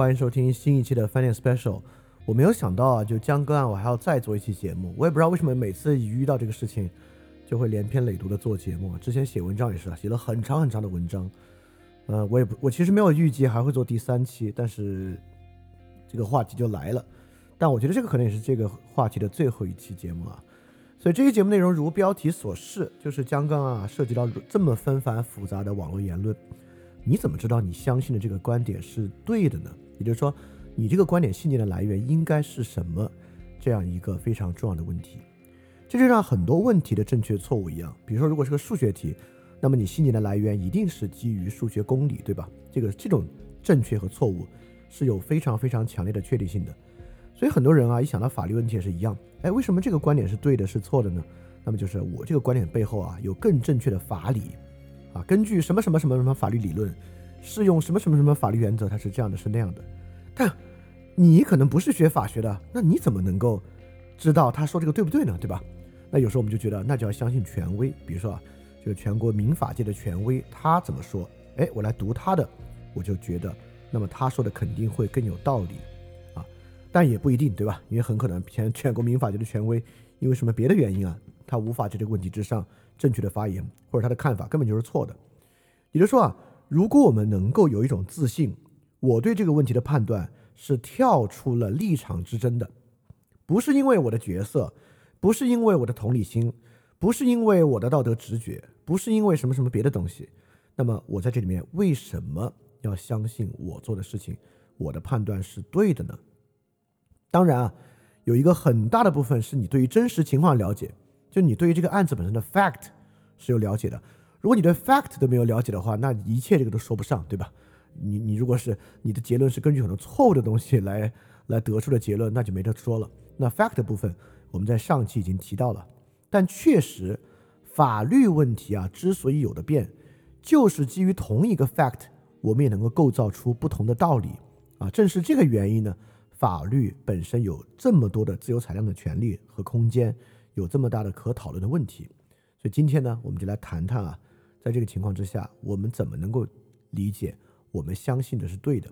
欢迎收听新一期的饭店 special。我没有想到啊，就江歌案，我还要再做一期节目。我也不知道为什么每次一遇到这个事情，就会连篇累牍的做节目。之前写文章也是啊写了很长很长的文章。呃，我也不，我其实没有预计还会做第三期，但是这个话题就来了。但我觉得这个可能也是这个话题的最后一期节目啊。所以这期节目内容如标题所示，就是江刚啊涉及到这么纷繁复杂的网络言论。你怎么知道你相信的这个观点是对的呢？也就是说，你这个观点信念的来源应该是什么？这样一个非常重要的问题，这就像很多问题的正确错误一样。比如说，如果是个数学题，那么你信念的来源一定是基于数学公理，对吧？这个这种正确和错误是有非常非常强烈的确定性的。所以很多人啊，一想到法律问题也是一样。哎，为什么这个观点是对的，是错的呢？那么就是我这个观点背后啊，有更正确的法理。啊，根据什么什么什么什么法律理论，适用什么什么什么法律原则，它是这样的，是那样的。但你可能不是学法学的，那你怎么能够知道他说这个对不对呢？对吧？那有时候我们就觉得，那就要相信权威。比如说啊，这个全国民法界的权威，他怎么说？哎，我来读他的，我就觉得，那么他说的肯定会更有道理啊。但也不一定，对吧？因为很可能全全国民法界的权威，因为什么别的原因啊，他无法在这个问题之上。正确的发言或者他的看法根本就是错的，也就是说啊，如果我们能够有一种自信，我对这个问题的判断是跳出了立场之争的，不是因为我的角色，不是因为我的同理心，不是因为我的道德直觉，不是因为什么什么别的东西，那么我在这里面为什么要相信我做的事情，我的判断是对的呢？当然啊，有一个很大的部分是你对于真实情况了解。就你对于这个案子本身的 fact 是有了解的，如果你对 fact 都没有了解的话，那一切这个都说不上，对吧？你你如果是你的结论是根据很多错误的东西来来得出的结论，那就没得说了。那 fact 部分我们在上期已经提到了，但确实法律问题啊之所以有的变，就是基于同一个 fact，我们也能够构造出不同的道理啊。正是这个原因呢，法律本身有这么多的自由裁量的权利和空间。有这么大的可讨论的问题，所以今天呢，我们就来谈谈啊，在这个情况之下，我们怎么能够理解我们相信的是对的？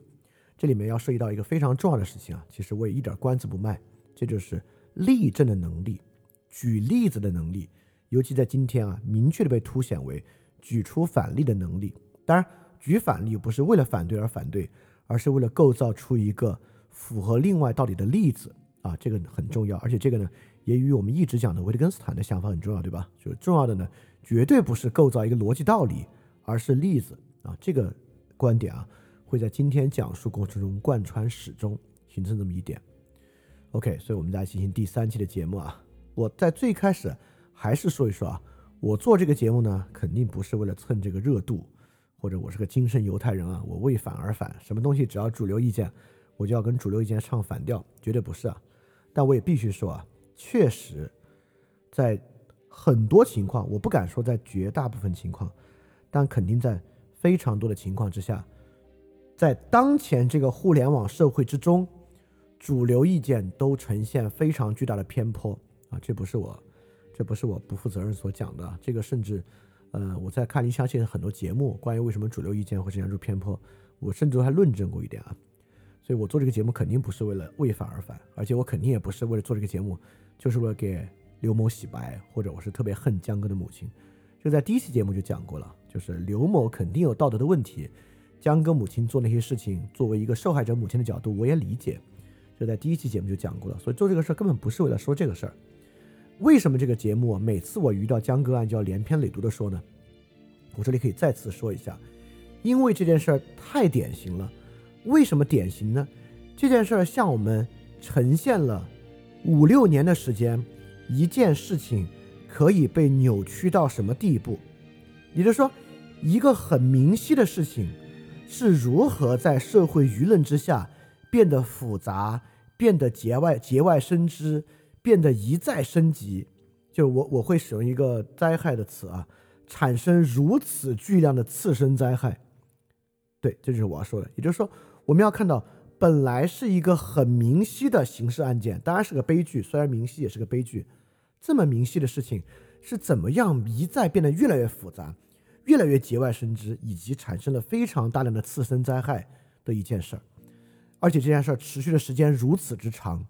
这里面要涉及到一个非常重要的事情啊，其实我也一点关子不卖，这就是例证的能力、举例子的能力，尤其在今天啊，明确的被凸显为举出反例的能力。当然，举反例不是为了反对而反对，而是为了构造出一个符合另外道理的例子啊，这个很重要，而且这个呢。也与我们一直讲的维特根斯坦的想法很重要，对吧？就是重要的呢，绝对不是构造一个逻辑道理，而是例子啊。这个观点啊，会在今天讲述过程中贯穿始终，形成这么一点。OK，所以我们来进行第三期的节目啊。我在最开始还是说一说啊，我做这个节目呢，肯定不是为了蹭这个热度，或者我是个精神犹太人啊，我为反而反，什么东西只要主流意见，我就要跟主流意见唱反调，绝对不是啊。但我也必须说啊。确实，在很多情况，我不敢说在绝大部分情况，但肯定在非常多的情况之下，在当前这个互联网社会之中，主流意见都呈现非常巨大的偏颇啊！这不是我，这不是我不负责任所讲的，这个甚至，呃，我在看您相信很多节目，关于为什么主流意见会呈现出偏颇，我甚至还论证过一点啊！所以我做这个节目肯定不是为了为反而反，而且我肯定也不是为了做这个节目。就是为了给刘某洗白，或者我是特别恨江哥的母亲，就在第一期节目就讲过了，就是刘某肯定有道德的问题，江哥母亲做那些事情，作为一个受害者母亲的角度，我也理解，就在第一期节目就讲过了，所以做这个事儿根本不是为了说这个事儿。为什么这个节目每次我遇到江歌案就要连篇累牍的说呢？我这里可以再次说一下，因为这件事儿太典型了。为什么典型呢？这件事儿向我们呈现了。五六年的时间，一件事情可以被扭曲到什么地步？也就是说，一个很明晰的事情是如何在社会舆论之下变得复杂、变得节外节外生枝、变得一再升级。就我我会使用一个灾害的词啊，产生如此巨量的次生灾害。对，这就是我要说的。也就是说，我们要看到。本来是一个很明晰的刑事案件，当然是个悲剧。虽然明晰也是个悲剧，这么明晰的事情是怎么样一再变得越来越复杂，越来越节外生枝，以及产生了非常大量的次生灾害的一件事儿，而且这件事儿持续的时间如此之长，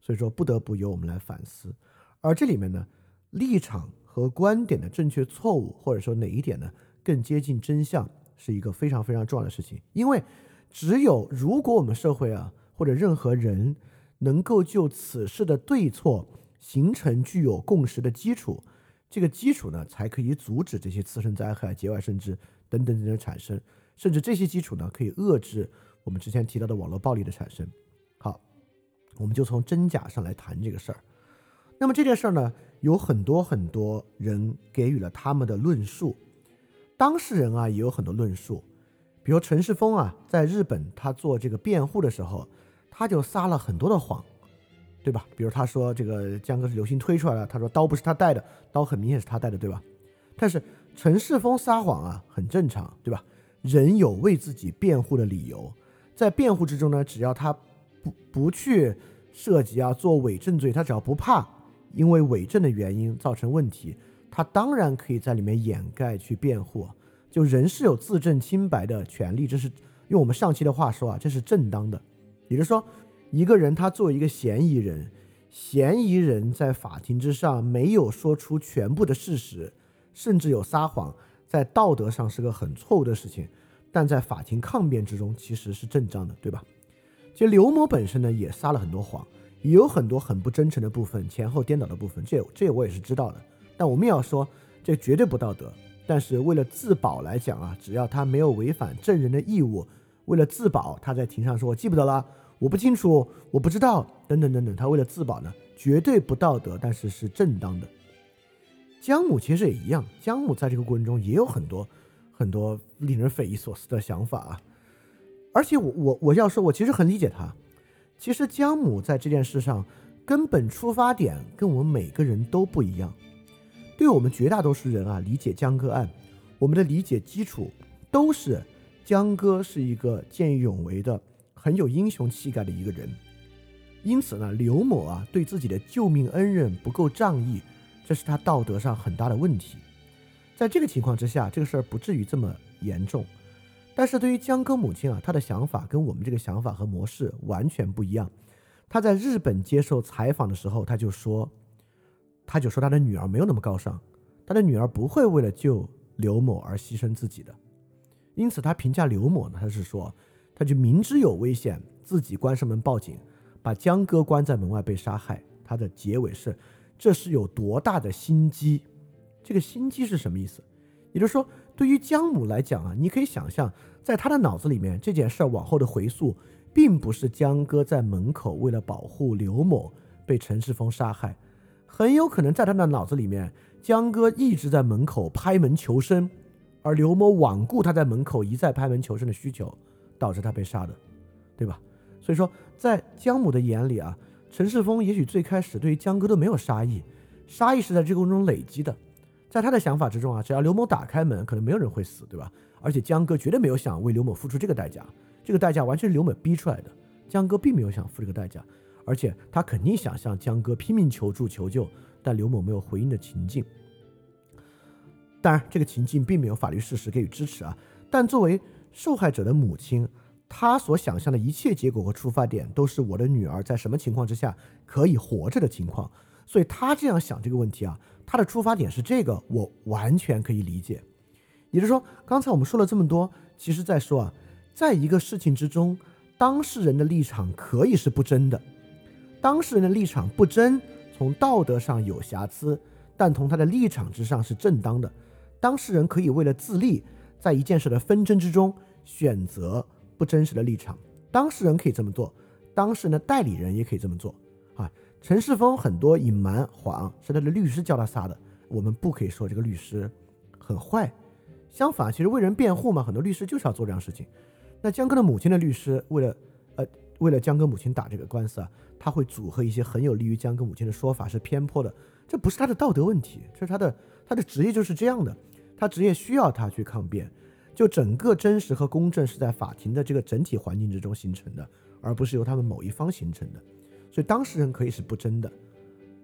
所以说不得不由我们来反思。而这里面呢，立场和观点的正确错误，或者说哪一点呢更接近真相，是一个非常非常重要的事情。因为只有如果我们社会啊或者任何人能够就此事的对错形成具有共识的基础，这个基础呢才可以阻止这些次生灾害、节外生枝等等等等产生，甚至这些基础呢可以遏制我们之前提到的网络暴力的产生。好，我们就从真假上来谈这个事儿。那么这件事儿呢，有很多很多人给予了他们的论述，当事人啊也有很多论述，比如陈世峰啊，在日本他做这个辩护的时候，他就撒了很多的谎，对吧？比如他说这个江哥是刘星推出来的，他说刀不是他带的，刀很明显是他带的，对吧？但是陈世峰撒谎啊，很正常，对吧？人有为自己辩护的理由，在辩护之中呢，只要他不不去涉及啊做伪证罪，他只要不怕。因为伪证的原因造成问题，他当然可以在里面掩盖去辩护。就人是有自证清白的权利，这是用我们上期的话说啊，这是正当的。也就是说，一个人他作为一个嫌疑人，嫌疑人在法庭之上没有说出全部的事实，甚至有撒谎，在道德上是个很错误的事情，但在法庭抗辩之中其实是正当的，对吧？其实刘某本身呢也撒了很多谎。也有很多很不真诚的部分，前后颠倒的部分，这这我也是知道的。但我们也要说，这绝对不道德。但是为了自保来讲啊，只要他没有违反证人的义务，为了自保，他在庭上说我记不得了，我不清楚，我不知道，等等等等，他为了自保呢，绝对不道德，但是是正当的。江母其实也一样，江母在这个过程中也有很多很多令人匪夷所思的想法啊。而且我我我要说，我其实很理解他。其实江母在这件事上根本出发点跟我们每个人都不一样。对我们绝大多数人啊，理解江歌案，我们的理解基础都是江歌是一个见义勇为的、很有英雄气概的一个人。因此呢，刘某啊对自己的救命恩人不够仗义，这是他道德上很大的问题。在这个情况之下，这个事儿不至于这么严重。但是对于江歌母亲啊，她的想法跟我们这个想法和模式完全不一样。她在日本接受采访的时候，她就说，他就说他的女儿没有那么高尚，他的女儿不会为了救刘某而牺牲自己的。因此，他评价刘某呢，他是说，他就明知有危险，自己关上门报警，把江歌关在门外被杀害。他的结尾是，这是有多大的心机？这个心机是什么意思？也就是说。对于江母来讲啊，你可以想象，在他的脑子里面，这件事儿往后的回溯，并不是江哥在门口为了保护刘某被陈世峰杀害，很有可能在他的脑子里面，江哥一直在门口拍门求生，而刘某罔顾他在门口一再拍门求生的需求，导致他被杀的，对吧？所以说，在江母的眼里啊，陈世峰也许最开始对于江哥都没有杀意，杀意是在这个过程中累积的。在他的想法之中啊，只要刘某打开门，可能没有人会死，对吧？而且江哥绝对没有想为刘某付出这个代价，这个代价完全是刘某逼出来的。江哥并没有想付这个代价，而且他肯定想向江哥拼命求助求救，但刘某没有回应的情境。当然，这个情境并没有法律事实给予支持啊。但作为受害者的母亲，她所想象的一切结果和出发点，都是我的女儿在什么情况之下可以活着的情况。所以她这样想这个问题啊。他的出发点是这个，我完全可以理解。也就是说，刚才我们说了这么多，其实在说啊，在一个事情之中，当事人的立场可以是不真的，当事人的立场不真，从道德上有瑕疵，但从他的立场之上是正当的。当事人可以为了自立，在一件事的纷争之中选择不真实的立场，当事人可以这么做，当事人的代理人也可以这么做。啊陈世峰很多隐瞒谎是他的律师教他撒的，我们不可以说这个律师很坏，相反，其实为人辩护嘛，很多律师就是要做这样事情。那江哥的母亲的律师为了为了江哥母亲打这个官司啊，他会组合一些很有利于江哥母亲的说法是偏颇的，这不是他的道德问题，这是他的他的职业就是这样的，他职业需要他去抗辩，就整个真实和公正是在法庭的这个整体环境之中形成的，而不是由他们某一方形成的。所以当事人可以是不真的。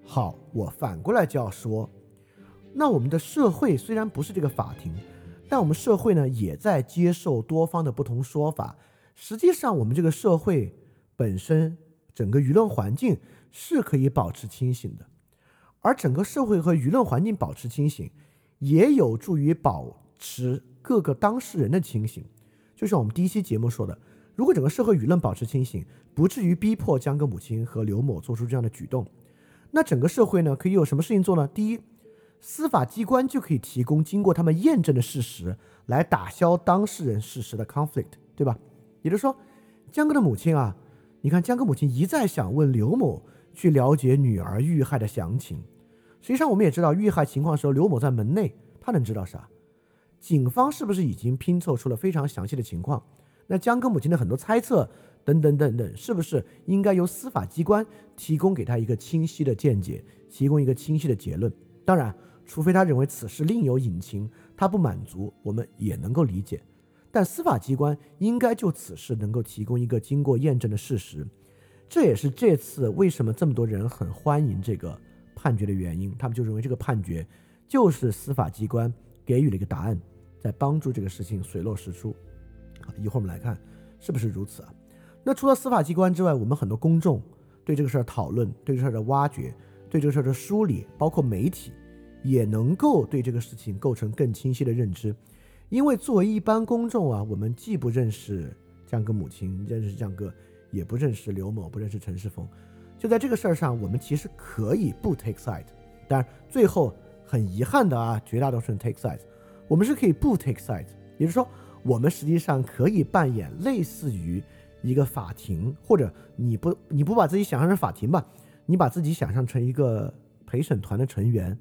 好，我反过来就要说，那我们的社会虽然不是这个法庭，但我们社会呢也在接受多方的不同说法，实际上我们这个社会本身整个舆论环境是可以保持清醒的，而整个社会和舆论环境保持清醒，也有助于保持各个当事人的清醒。就像我们第一期节目说的，如果整个社会舆论保持清醒，不至于逼迫江歌母亲和刘某做出这样的举动，那整个社会呢可以有什么事情做呢？第一，司法机关就可以提供经过他们验证的事实来打消当事人事实的 conflict，对吧？也就是说，江哥的母亲啊，你看江哥母亲一再想问刘某去了解女儿遇害的详情，实际上我们也知道遇害情况的时候，刘某在门内，他能知道啥？警方是不是已经拼凑出了非常详细的情况？那江哥母亲的很多猜测等等等等，是不是应该由司法机关提供给他一个清晰的见解，提供一个清晰的结论？当然，除非他认为此事另有隐情，他不满足，我们也能够理解。但司法机关应该就此事能够提供一个经过验证的事实，这也是这次为什么这么多人很欢迎这个判决的原因。他们就认为这个判决就是司法机关给予了一个答案。在帮助这个事情水落石出，啊，一会儿我们来看是不是如此啊？那除了司法机关之外，我们很多公众对这个事儿讨论、对这个事儿的挖掘、对这个事儿的梳理，包括媒体，也能够对这个事情构成更清晰的认知。因为作为一般公众啊，我们既不认识江哥母亲，认识江哥，也不认识刘某，不认识陈世峰，就在这个事儿上，我们其实可以不 take side。但最后很遗憾的啊，绝大多数人 take side。我们是可以不 take side，也就是说，我们实际上可以扮演类似于一个法庭，或者你不你不把自己想象成法庭吧，你把自己想象成一个陪审团的成员，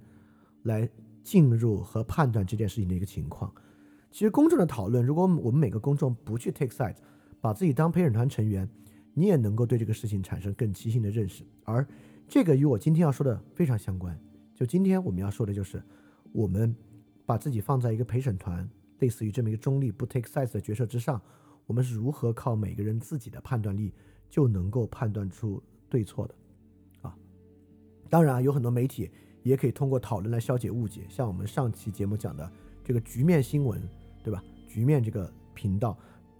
来进入和判断这件事情的一个情况。其实公众的讨论，如果我们每个公众不去 take sides，把自己当陪审团成员，你也能够对这个事情产生更清晰的认识。而这个与我今天要说的非常相关。就今天我们要说的就是我们。把自己放在一个陪审团，类似于这么一个中立不 take sides 的角色之上，我们是如何靠每个人自己的判断力就能够判断出对错的？啊，当然啊，有很多媒体也可以通过讨论来消解误解，像我们上期节目讲的这个局面新闻，对吧？局面这个频道，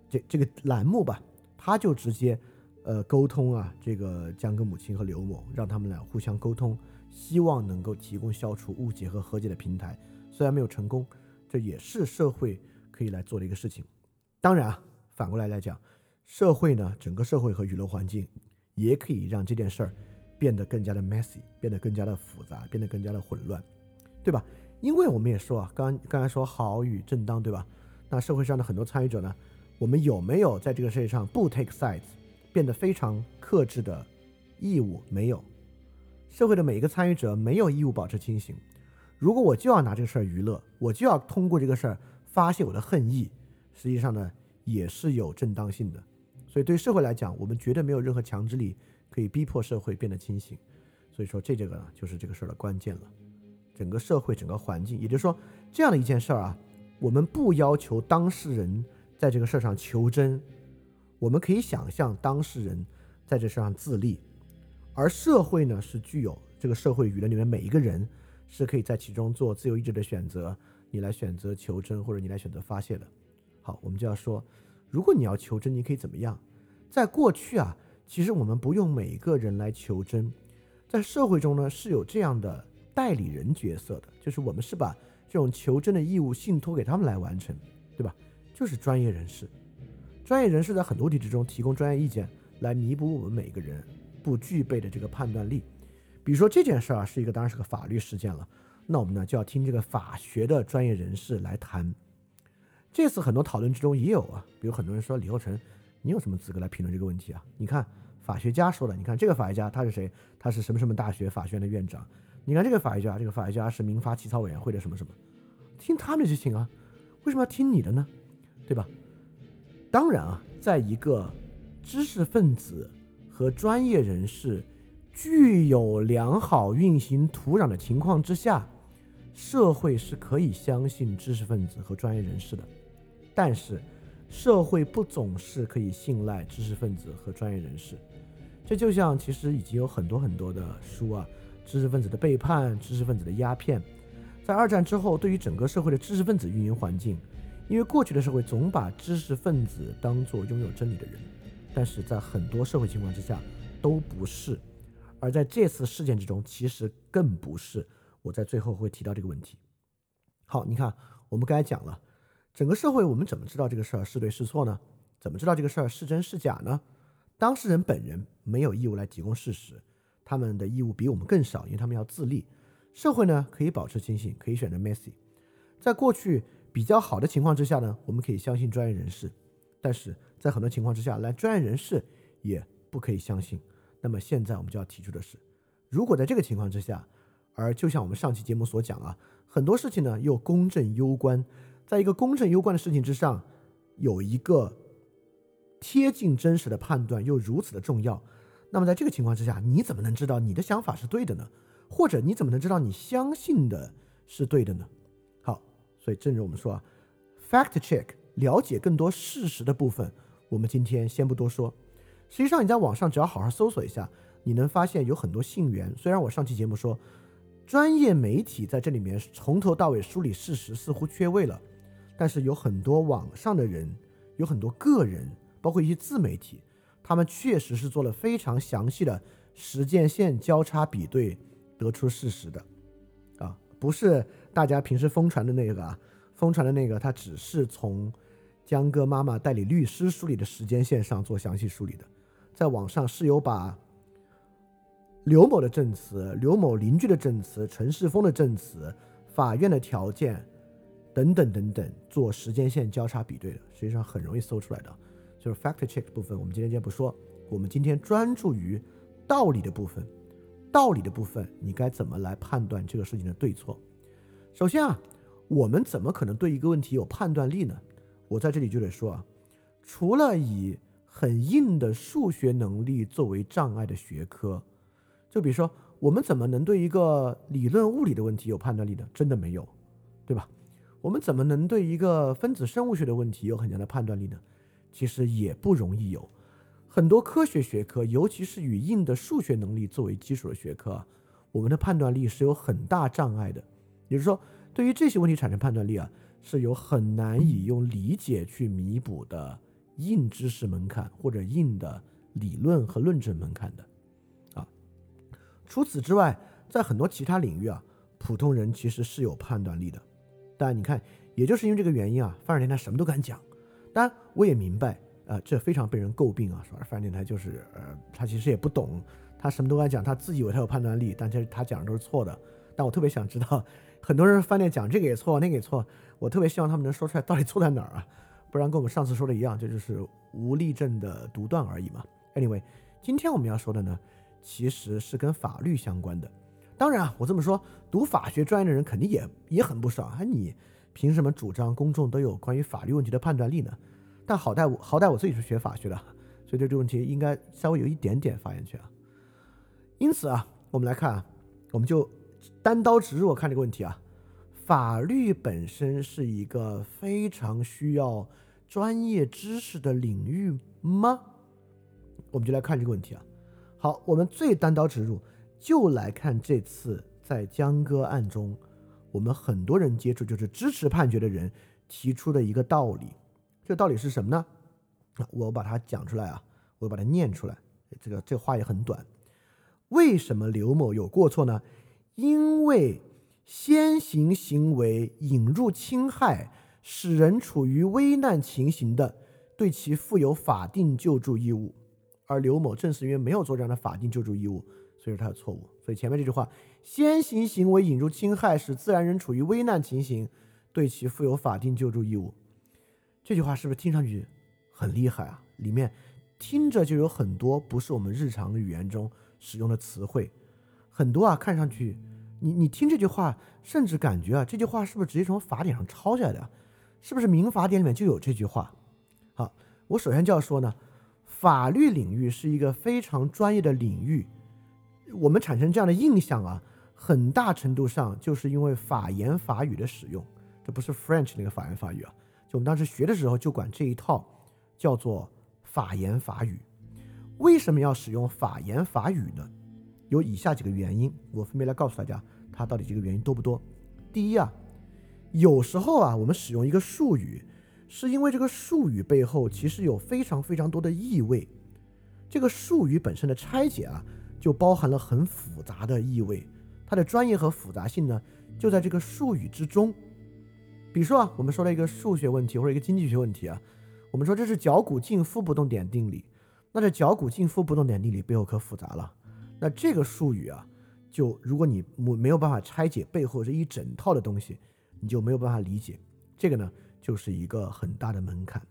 这这个栏目吧，他就直接呃沟通啊，这个江哥母亲和刘某，让他们俩互相沟通，希望能够提供消除误解和和解的平台。虽然没有成功，这也是社会可以来做的一个事情。当然啊，反过来来讲，社会呢，整个社会和舆论环境也可以让这件事儿变得更加的 messy，变得更加的复杂，变得更加的混乱，对吧？因为我们也说啊，刚刚才说好与正当，对吧？那社会上的很多参与者呢，我们有没有在这个世界上不 take sides，变得非常克制的义务？没有。社会的每一个参与者没有义务保持清醒。如果我就要拿这个事儿娱乐，我就要通过这个事儿发泄我的恨意，实际上呢也是有正当性的。所以对社会来讲，我们绝对没有任何强制力可以逼迫社会变得清醒。所以说这这个呢就是这个事儿的关键了。整个社会整个环境，也就是说这样的一件事儿啊，我们不要求当事人在这个事儿上求真，我们可以想象当事人在这事上自立，而社会呢是具有这个社会舆论里面每一个人。是可以在其中做自由意志的选择，你来选择求真，或者你来选择发泄的。好，我们就要说，如果你要求真，你可以怎么样？在过去啊，其实我们不用每一个人来求真，在社会中呢是有这样的代理人角色的，就是我们是把这种求真的义务信托给他们来完成，对吧？就是专业人士，专业人士在很多问题之中提供专业意见，来弥补我们每个人不具备的这个判断力。比如说这件事儿啊，是一个当然是个法律事件了，那我们呢就要听这个法学的专业人士来谈。这次很多讨论之中也有啊，比如很多人说李厚成，你有什么资格来评论这个问题啊？你看法学家说的，你看这个法学家他是谁？他是什么什么大学法学院的院长？你看这个法学家，这个法学家是民法起草委员会的什么什么？听他们就行啊，为什么要听你的呢？对吧？当然啊，在一个知识分子和专业人士。具有良好运行土壤的情况之下，社会是可以相信知识分子和专业人士的。但是，社会不总是可以信赖知识分子和专业人士。这就像其实已经有很多很多的书啊，知识分子的背叛、知识分子的鸦片，在二战之后，对于整个社会的知识分子运营环境，因为过去的社会总把知识分子当做拥有真理的人，但是在很多社会情况之下都不是，而在这次事件之中，其实更不是。我在最后会提到这个问题。好，你看，我们刚才讲了，整个社会我们怎么知道这个事儿是对是错呢？怎么知道这个事儿是真是假呢？当事人本人没有义务来提供事实，他们的义务比我们更少，因为他们要自立。社会呢可以保持清醒，可以选择 messy。在过去比较好的情况之下呢，我们可以相信专业人士；但是在很多情况之下，连专业人士也不可以相信。那么现在我们就要提出的是，如果在这个情况之下，而就像我们上期节目所讲啊，很多事情呢又公正攸关，在一个公正攸关的事情之上，有一个贴近真实的判断又如此的重要，那么在这个情况之下，你怎么能知道你的想法是对的呢？或者你怎么能知道你相信的是对的呢？好，所以正如我们说啊，fact check 了解更多事实的部分，我们今天先不多说。实际上你在网上只要好好搜索一下，你能发现有很多信源。虽然我上期节目说。专业媒体在这里面从头到尾梳理事实似乎缺位了，但是有很多网上的人，有很多个人，包括一些自媒体，他们确实是做了非常详细的时间线交叉比对，得出事实的，啊，不是大家平时疯传的那个啊，疯传的那个，他只是从江哥妈妈代理律师梳理的时间线上做详细梳理的，在网上是有把。刘某的证词、刘某邻居的证词、陈世峰的证词、法院的条件等等等等，做时间线交叉比对的，实际上很容易搜出来的。就是 fact check 部分，我们今天先不说，我们今天专注于道理的部分。道理的部分，你该怎么来判断这个事情的对错？首先啊，我们怎么可能对一个问题有判断力呢？我在这里就得说啊，除了以很硬的数学能力作为障碍的学科。就比如说，我们怎么能对一个理论物理的问题有判断力呢？真的没有，对吧？我们怎么能对一个分子生物学的问题有很强的判断力呢？其实也不容易有。很多科学学科，尤其是以硬的数学能力作为基础的学科，我们的判断力是有很大障碍的。也就是说，对于这些问题产生判断力啊，是有很难以用理解去弥补的硬知识门槛或者硬的理论和论证门槛的。啊除此之外，在很多其他领域啊，普通人其实是有判断力的。但你看，也就是因为这个原因啊，范儿电台什么都敢讲。当然，我也明白，呃，这非常被人诟病啊，说范儿电台就是呃，他其实也不懂，他什么都敢讲，他自己以为他有判断力，但其实他讲的都是错的。但我特别想知道，很多人饭店讲这个也错，那个也错，我特别希望他们能说出来到底错在哪儿啊，不然跟我们上次说的一样，这就是无例证的独断而已嘛。Anyway，今天我们要说的呢。其实是跟法律相关的，当然啊，我这么说，读法学专业的人肯定也也很不少啊。你凭什么主张公众都有关于法律问题的判断力呢？但好歹我好歹我自己是学法学的，所以对这个问题应该稍微有一点点发言权啊。因此啊，我们来看啊，我们就单刀直入看这个问题啊，法律本身是一个非常需要专业知识的领域吗？我们就来看这个问题啊。好，我们最单刀直入，就来看这次在江歌案中，我们很多人接触就是支持判决的人提出的一个道理。这个道理是什么呢？我把它讲出来啊，我把它念出来。这个这话也很短。为什么刘某有过错呢？因为先行行为引入侵害，使人处于危难情形的，对其负有法定救助义务。而刘某正是因为没有做这样的法定救助义务，所以说他的错误。所以前面这句话，先行行为引入侵害，使自然人处于危难情形，对其负有法定救助义务。这句话是不是听上去很厉害啊？里面听着就有很多不是我们日常语言中使用的词汇，很多啊，看上去你你听这句话，甚至感觉啊，这句话是不是直接从法典上抄下来的？是不是民法典里面就有这句话？好，我首先就要说呢。法律领域是一个非常专业的领域，我们产生这样的印象啊，很大程度上就是因为法言法语的使用，这不是 French 那个法言法语啊，就我们当时学的时候就管这一套叫做法言法语。为什么要使用法言法语呢？有以下几个原因，我分别来告诉大家，它到底这个原因多不多。第一啊，有时候啊，我们使用一个术语是因为这个术语背后其实有非常非常多的意味。这个术语本身的拆解啊，就包含了很复杂的意味。它的专业和复杂性呢，就在这个术语之中。比如说啊，我们说了一个数学问题或者一个经济学问题啊，我们说这是脚骨静夫不动点定理。那这脚骨静夫不动点定理背后可复杂了。那这个术语啊，就如果你没没有办法拆解背后这一整套的东西，你就没有办法理解。这个呢，就是一个很大的门槛。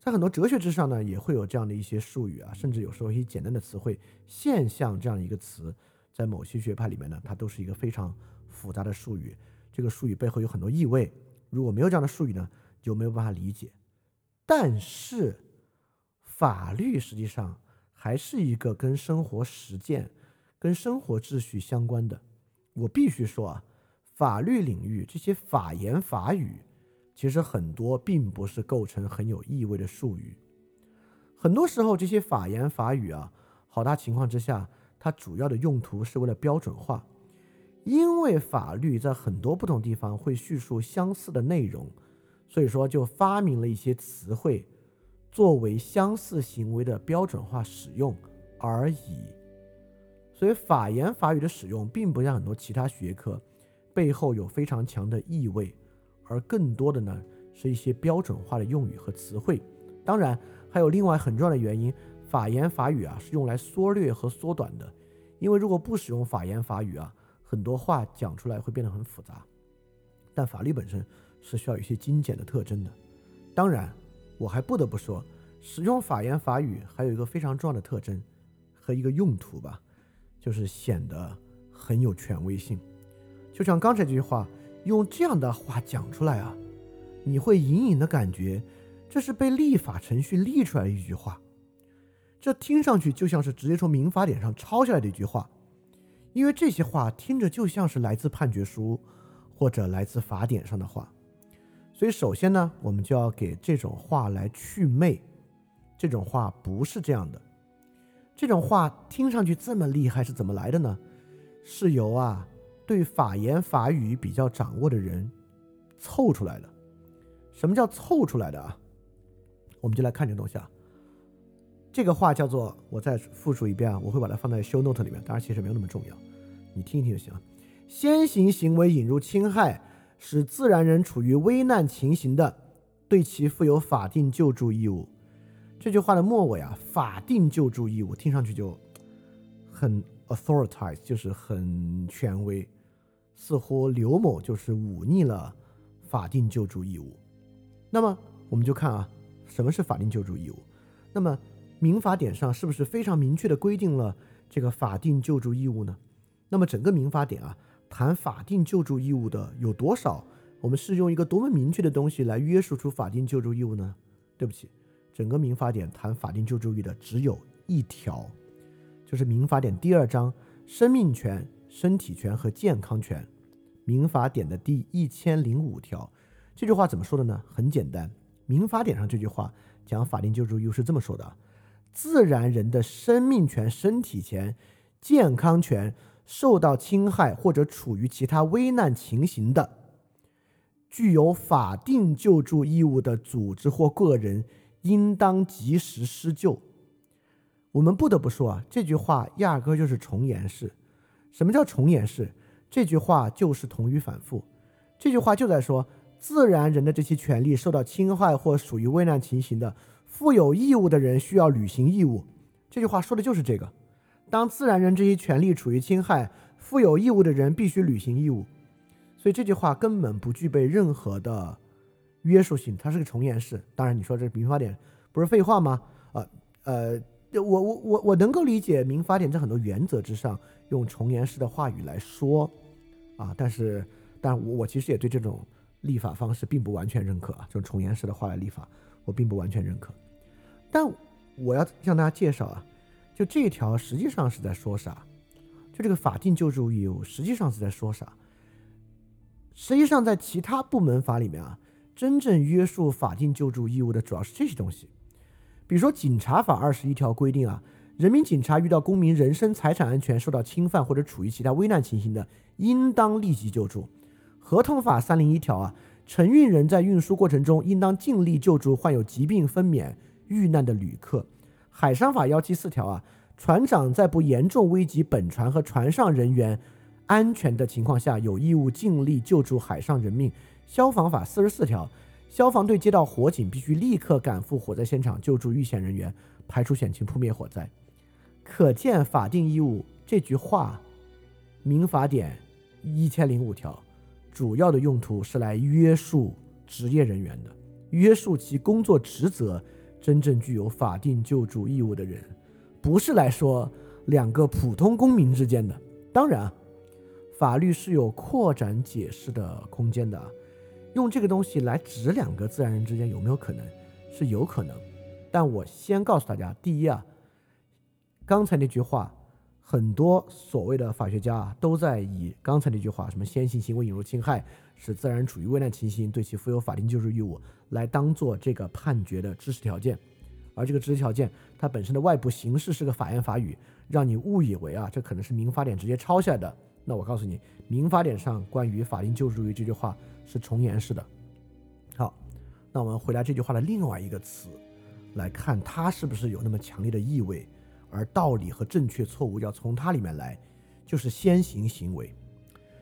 在很多哲学之上呢，也会有这样的一些术语啊，甚至有时候一些简单的词汇“现象”这样一个词，在某些学派里面呢，它都是一个非常复杂的术语。这个术语背后有很多意味。如果没有这样的术语呢，就没有办法理解。但是，法律实际上还是一个跟生活实践、跟生活秩序相关的。我必须说啊，法律领域这些法言法语，其实很多并不是构成很有意味的术语。很多时候，这些法言法语啊，好大情况之下，它主要的用途是为了标准化。因为法律在很多不同地方会叙述相似的内容，所以说就发明了一些词汇，作为相似行为的标准化使用而已。所以法言法语的使用，并不像很多其他学科背后有非常强的意味，而更多的呢是一些标准化的用语和词汇。当然，还有另外很重要的原因，法言法语啊是用来缩略和缩短的，因为如果不使用法言法语啊。很多话讲出来会变得很复杂，但法律本身是需要一些精简的特征的。当然，我还不得不说，使用法言法语还有一个非常重要的特征和一个用途吧，就是显得很有权威性。就像刚才这句话，用这样的话讲出来啊，你会隐隐的感觉这是被立法程序立出来的一句话，这听上去就像是直接从民法典上抄下来的一句话。因为这些话听着就像是来自判决书或者来自法典上的话，所以首先呢，我们就要给这种话来去魅。这种话不是这样的，这种话听上去这么厉害是怎么来的呢？是由啊对法言法语比较掌握的人凑出来的。什么叫凑出来的啊？我们就来看这个东西啊。这个话叫做，我再复述一遍啊，我会把它放在 show note 里面，当然其实没有那么重要，你听一听就行了。先行行为引入侵害，使自然人处于危难情形的，对其负有法定救助义务。这句话的末尾啊，法定救助义务听上去就很 authorized，就是很权威，似乎刘某就是忤逆了法定救助义务。那么我们就看啊，什么是法定救助义务？那么民法典上是不是非常明确的规定了这个法定救助义务呢？那么整个民法典啊，谈法定救助义务的有多少？我们是用一个多么明确的东西来约束出法定救助义务呢？对不起，整个民法典谈法定救助义务的只有一条，就是民法典第二章生命权、身体权和健康权，民法典的第一千零五条。这句话怎么说的呢？很简单，民法典上这句话讲法定救助义务是这么说的。自然人的生命权、身体权、健康权受到侵害或者处于其他危难情形的，具有法定救助义务的组织或个人，应当及时施救。我们不得不说啊，这句话压根就是重言式。什么叫重言式？这句话就是同语反复。这句话就在说，自然人的这些权利受到侵害或属于危难情形的。负有义务的人需要履行义务，这句话说的就是这个。当自然人这些权利处于侵害，负有义务的人必须履行义务。所以这句话根本不具备任何的约束性，它是个重言式。当然，你说这民法典不是废话吗？啊，呃，我我我我能够理解民法典在很多原则之上用重言式的话语来说，啊，但是，但我我其实也对这种立法方式并不完全认可啊，这种重言式的话来立法。我并不完全认可，但我要向大家介绍啊，就这一条实际上是在说啥？就这个法定救助义务实际上是在说啥？实际上在其他部门法里面啊，真正约束法定救助义务的主要是这些东西，比如说警察法二十一条规定啊，人民警察遇到公民人身财产安全受到侵犯或者处于其他危难情形的，应当立即救助。合同法三零一条啊。承运人在运输过程中应当尽力救助患有疾病分娩遇难的旅客。海商法幺七四条啊，船长在不严重危及本船和船上人员安全的情况下，有义务尽力救助海上人命。消防法四十四条，消防队接到火警，必须立刻赶赴火灾现场救助遇险人员，排除险情，扑灭火灾。可见法定义务这句话，《民法典》一千零五条，主要的用途是来约束职业人员的，约束其工作职责真正具有法定救助义务的人，不是来说两个普通公民之间的。当然，法律是有扩展解释的空间的。用这个东西来指两个自然人之间有没有可能？是有可能，但我先告诉大家，第一啊，刚才那句话，很多所谓的法学家啊都在以刚才那句话，什么先行行为引入侵害，使自然处于危难情形，对其负有法定救助义务，来当做这个判决的支持条件。而这个支持条件，它本身的外部形式是个法言法语，让你误以为啊，这可能是民法典直接抄下来的。那我告诉你，民法典上关于法定救助义务这句话。是重言式的。好，那我们回来这句话的另外一个词，来看它是不是有那么强烈的意味，而道理和正确错误要从它里面来，就是先行行为。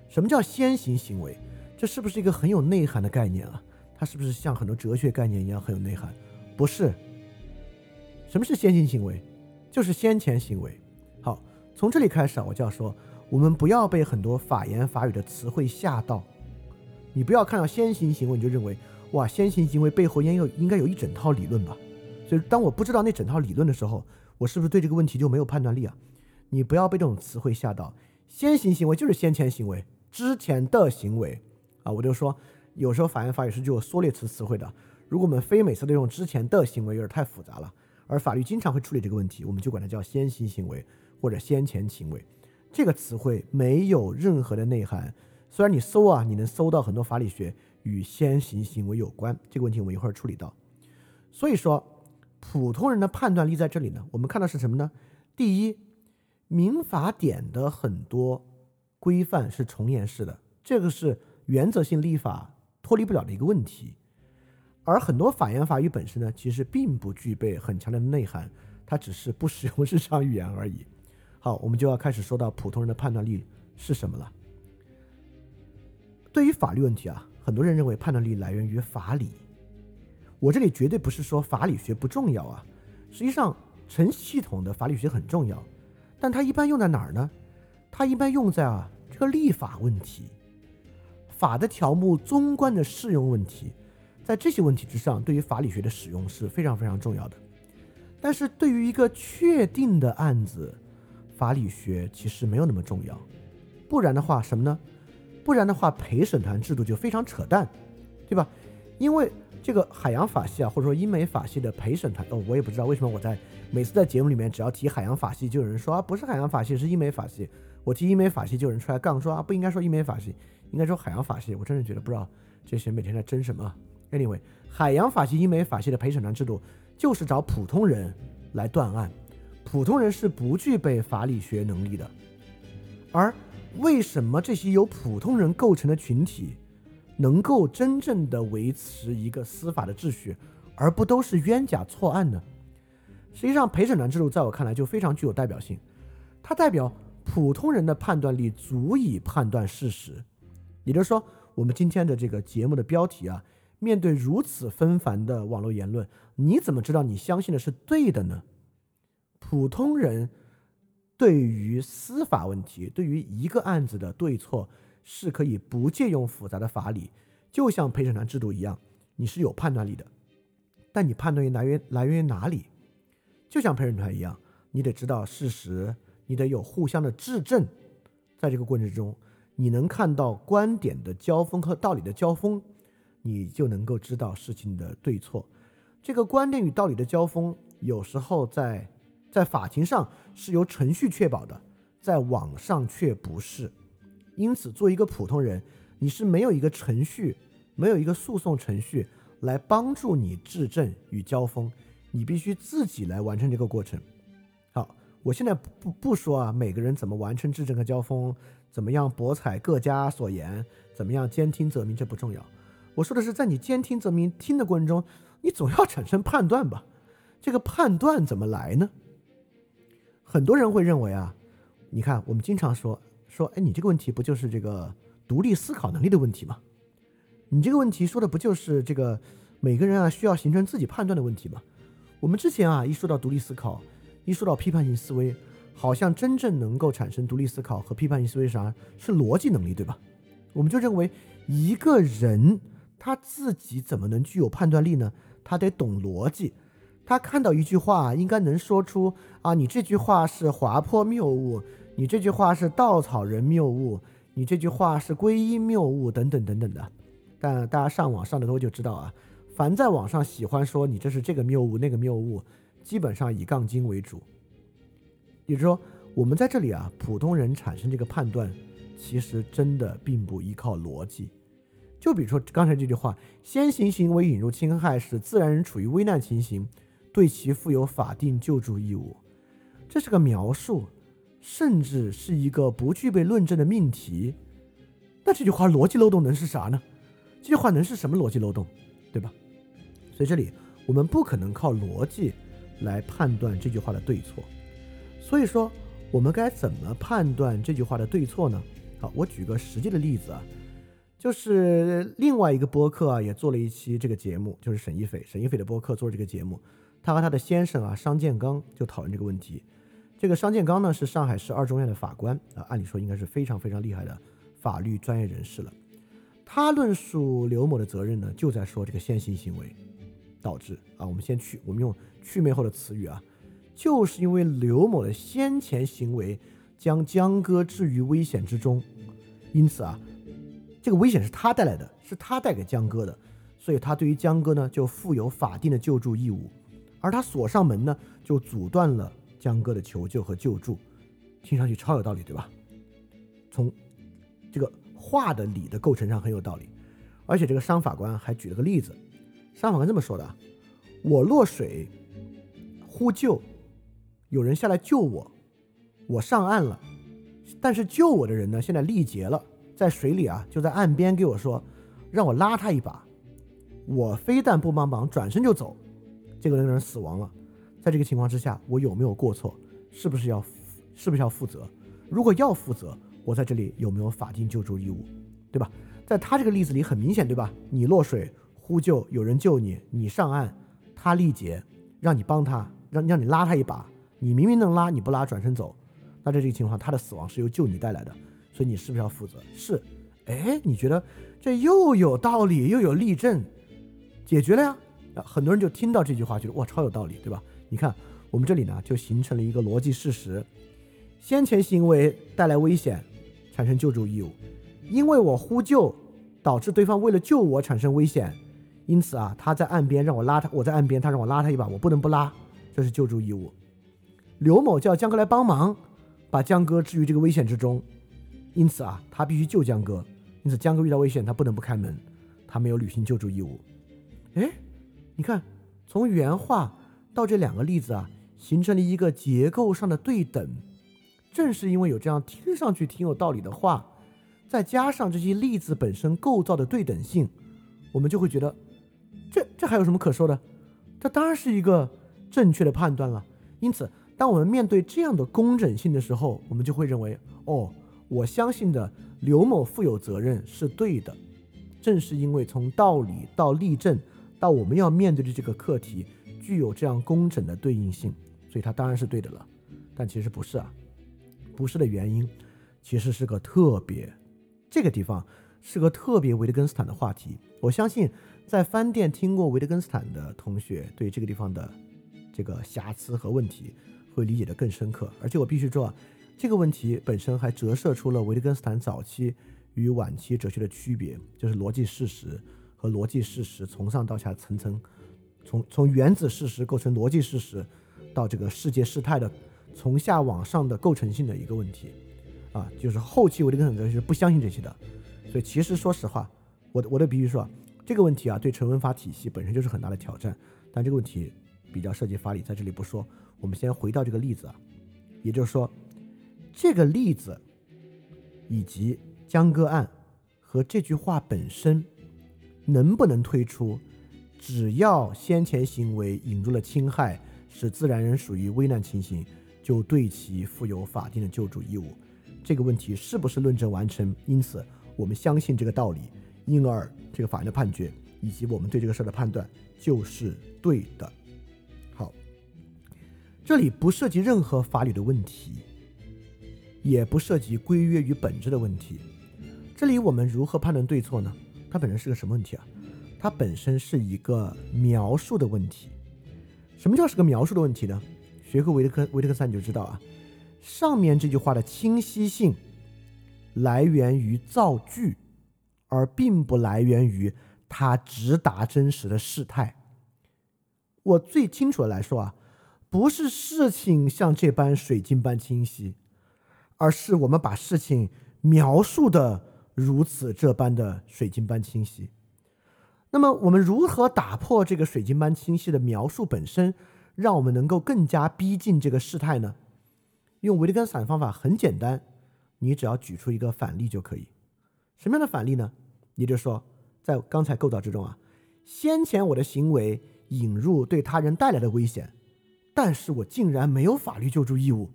什么叫先行行为？这是不是一个很有内涵的概念啊？它是不是像很多哲学概念一样很有内涵？不是。什么是先行行为？就是先前行为。好，从这里开始啊，我就要说，我们不要被很多法言法语的词汇吓到。你不要看到先行行为你就认为，哇，先行行为背后应有应该有一整套理论吧？所以当我不知道那整套理论的时候，我是不是对这个问题就没有判断力啊？你不要被这种词汇吓到，先行行为就是先前行为之前的行为啊！我就说，有时候法院法语是具有缩略词词汇的。如果我们非每次都用之前的行为，有点太复杂了。而法律经常会处理这个问题，我们就管它叫先行行为或者先前行为。这个词汇没有任何的内涵。虽然你搜啊，你能搜到很多法理学与先行行为有关这个问题，我们一会儿处理到。所以说，普通人的判断力在这里呢。我们看到是什么呢？第一，民法典的很多规范是重言式的，这个是原则性立法脱离不了的一个问题。而很多法言法语本身呢，其实并不具备很强烈的内涵，它只是不使用日常语言而已。好，我们就要开始说到普通人的判断力是什么了。对于法律问题啊，很多人认为判断力来源于法理。我这里绝对不是说法理学不重要啊，实际上成系统的法理学很重要，但它一般用在哪儿呢？它一般用在啊这个立法问题、法的条目综观的适用问题，在这些问题之上，对于法理学的使用是非常非常重要的。但是对于一个确定的案子，法理学其实没有那么重要。不然的话，什么呢？不然的话，陪审团制度就非常扯淡，对吧？因为这个海洋法系啊，或者说英美法系的陪审团，哦，我也不知道为什么我在每次在节目里面，只要提海洋法系，就有人说啊，不是海洋法系，是英美法系。我提英美法系，就有人出来杠说啊，不应该说英美法系，应该说海洋法系。我真是觉得不知道这些每天在争什么。Anyway，海洋法系、英美法系的陪审团制度就是找普通人来断案，普通人是不具备法理学能力的，而。为什么这些由普通人构成的群体能够真正的维持一个司法的秩序，而不都是冤假错案呢？实际上，陪审团制度在我看来就非常具有代表性，它代表普通人的判断力足以判断事实。也就是说，我们今天的这个节目的标题啊，面对如此纷繁的网络言论，你怎么知道你相信的是对的呢？普通人。对于司法问题，对于一个案子的对错，是可以不借用复杂的法理，就像陪审团制度一样，你是有判断力的。但你判断力来源来源于哪里？就像陪审团一样，你得知道事实，你得有互相的质证，在这个过程中，你能看到观点的交锋和道理的交锋，你就能够知道事情的对错。这个观点与道理的交锋，有时候在。在法庭上是由程序确保的，在网上却不是。因此，作为一个普通人，你是没有一个程序，没有一个诉讼程序来帮助你质证与交锋，你必须自己来完成这个过程。好，我现在不不说啊，每个人怎么完成质证和交锋，怎么样博采各家所言，怎么样兼听则明，这不重要。我说的是在你兼听则明听的过程中，你总要产生判断吧？这个判断怎么来呢？很多人会认为啊，你看我们经常说说，哎，你这个问题不就是这个独立思考能力的问题吗？你这个问题说的不就是这个每个人啊需要形成自己判断的问题吗？我们之前啊一说到独立思考，一说到批判性思维，好像真正能够产生独立思考和批判性思维啥是逻辑能力，对吧？我们就认为一个人他自己怎么能具有判断力呢？他得懂逻辑。他看到一句话，应该能说出啊，你这句话是滑坡谬误，你这句话是稻草人谬误，你这句话是归因谬误等等等等的。但大家上网上的多就知道啊，凡在网上喜欢说你这是这个谬误那个谬误，基本上以杠精为主。也就是说，我们在这里啊，普通人产生这个判断，其实真的并不依靠逻辑。就比如说刚才这句话，先行行为引入侵害，使自然人处于危难情形。对其负有法定救助义务，这是个描述，甚至是一个不具备论证的命题。那这句话逻辑漏洞能是啥呢？这句话能是什么逻辑漏洞，对吧？所以这里我们不可能靠逻辑来判断这句话的对错。所以说，我们该怎么判断这句话的对错呢？好，我举个实际的例子啊，就是另外一个播客啊，也做了一期这个节目，就是沈一斐，沈一斐的播客做这个节目。他和他的先生啊，商建刚就讨论这个问题。这个商建刚呢，是上海市二中院的法官啊，按理说应该是非常非常厉害的法律专业人士了。他论述刘某的责任呢，就在说这个先行行为导致啊，我们先去，我们用祛魅后的词语啊，就是因为刘某的先前行为将江哥置于危险之中，因此啊，这个危险是他带来的，是他带给江哥的，所以他对于江哥呢，就负有法定的救助义务。而他锁上门呢，就阻断了江哥的求救和救助，听上去超有道理，对吧？从这个话的理的构成上很有道理，而且这个商法官还举了个例子，商法官这么说的：我落水呼救，有人下来救我，我上岸了，但是救我的人呢，现在力竭了，在水里啊，就在岸边给我说，让我拉他一把，我非但不帮忙，转身就走。这个人死亡了，在这个情况之下，我有没有过错？是不是要，是不是要负责？如果要负责，我在这里有没有法定救助义务？对吧？在他这个例子里很明显，对吧？你落水呼救，有人救你，你上岸，他力竭，让你帮他，让让你拉他一把，你明明能拉，你不拉，转身走，那在这个情况，他的死亡是由救你带来的，所以你是不是要负责？是。哎，你觉得这又有道理，又有例证，解决了呀？很多人就听到这句话，觉得哇超有道理，对吧？你看我们这里呢，就形成了一个逻辑事实：先前行为带来危险，产生救助义务；因为我呼救，导致对方为了救我产生危险，因此啊，他在岸边让我拉他，我在岸边，他让我拉他一把，我不能不拉，这是救助义务。刘某叫江哥来帮忙，把江哥置于这个危险之中，因此啊，他必须救江哥，因此江哥遇到危险，他不能不开门，他没有履行救助义务。哎。你看，从原话到这两个例子啊，形成了一个结构上的对等。正是因为有这样听上去挺有道理的话，再加上这些例子本身构造的对等性，我们就会觉得，这这还有什么可说的？这当然是一个正确的判断了。因此，当我们面对这样的工整性的时候，我们就会认为，哦，我相信的刘某负有责任是对的。正是因为从道理到例证。到我们要面对的这个课题具有这样工整的对应性，所以它当然是对的了。但其实不是啊，不是的原因其实是个特别，这个地方是个特别维特根斯坦的话题。我相信在饭店听过维特根斯坦的同学，对这个地方的这个瑕疵和问题会理解的更深刻。而且我必须说啊，这个问题本身还折射出了维特根斯坦早期与晚期哲学的区别，就是逻辑事实。和逻辑事实从上到下层层，从从原子事实构成逻辑事实，到这个世界事态的从下往上的构成性的一个问题，啊，就是后期维特根斯坦是不相信这些的，所以其实说实话，我的我的比喻说，这个问题啊对成文法体系本身就是很大的挑战，但这个问题比较涉及法理，在这里不说，我们先回到这个例子啊，也就是说，这个例子以及江歌案和这句话本身。能不能推出，只要先前行为引入了侵害，使自然人属于危难情形，就对其负有法定的救助义务。这个问题是不是论证完成？因此，我们相信这个道理，因而这个法院的判决以及我们对这个事儿的判断就是对的。好，这里不涉及任何法律的问题，也不涉及规约与本质的问题。这里我们如何判断对错呢？它本身是个什么问题啊？它本身是一个描述的问题。什么叫是个描述的问题呢？学过维特克维特克斯你就知道啊。上面这句话的清晰性来源于造句，而并不来源于它直达真实的事态。我最清楚的来说啊，不是事情像这般水晶般清晰，而是我们把事情描述的如此这般的水晶般清晰。那么，我们如何打破这个水晶般清晰的描述本身，让我们能够更加逼近这个事态呢？用维特根斯坦方法很简单，你只要举出一个反例就可以。什么样的反例呢？也就是说，在刚才构造之中啊，先前我的行为引入对他人带来的危险，但是我竟然没有法律救助义务。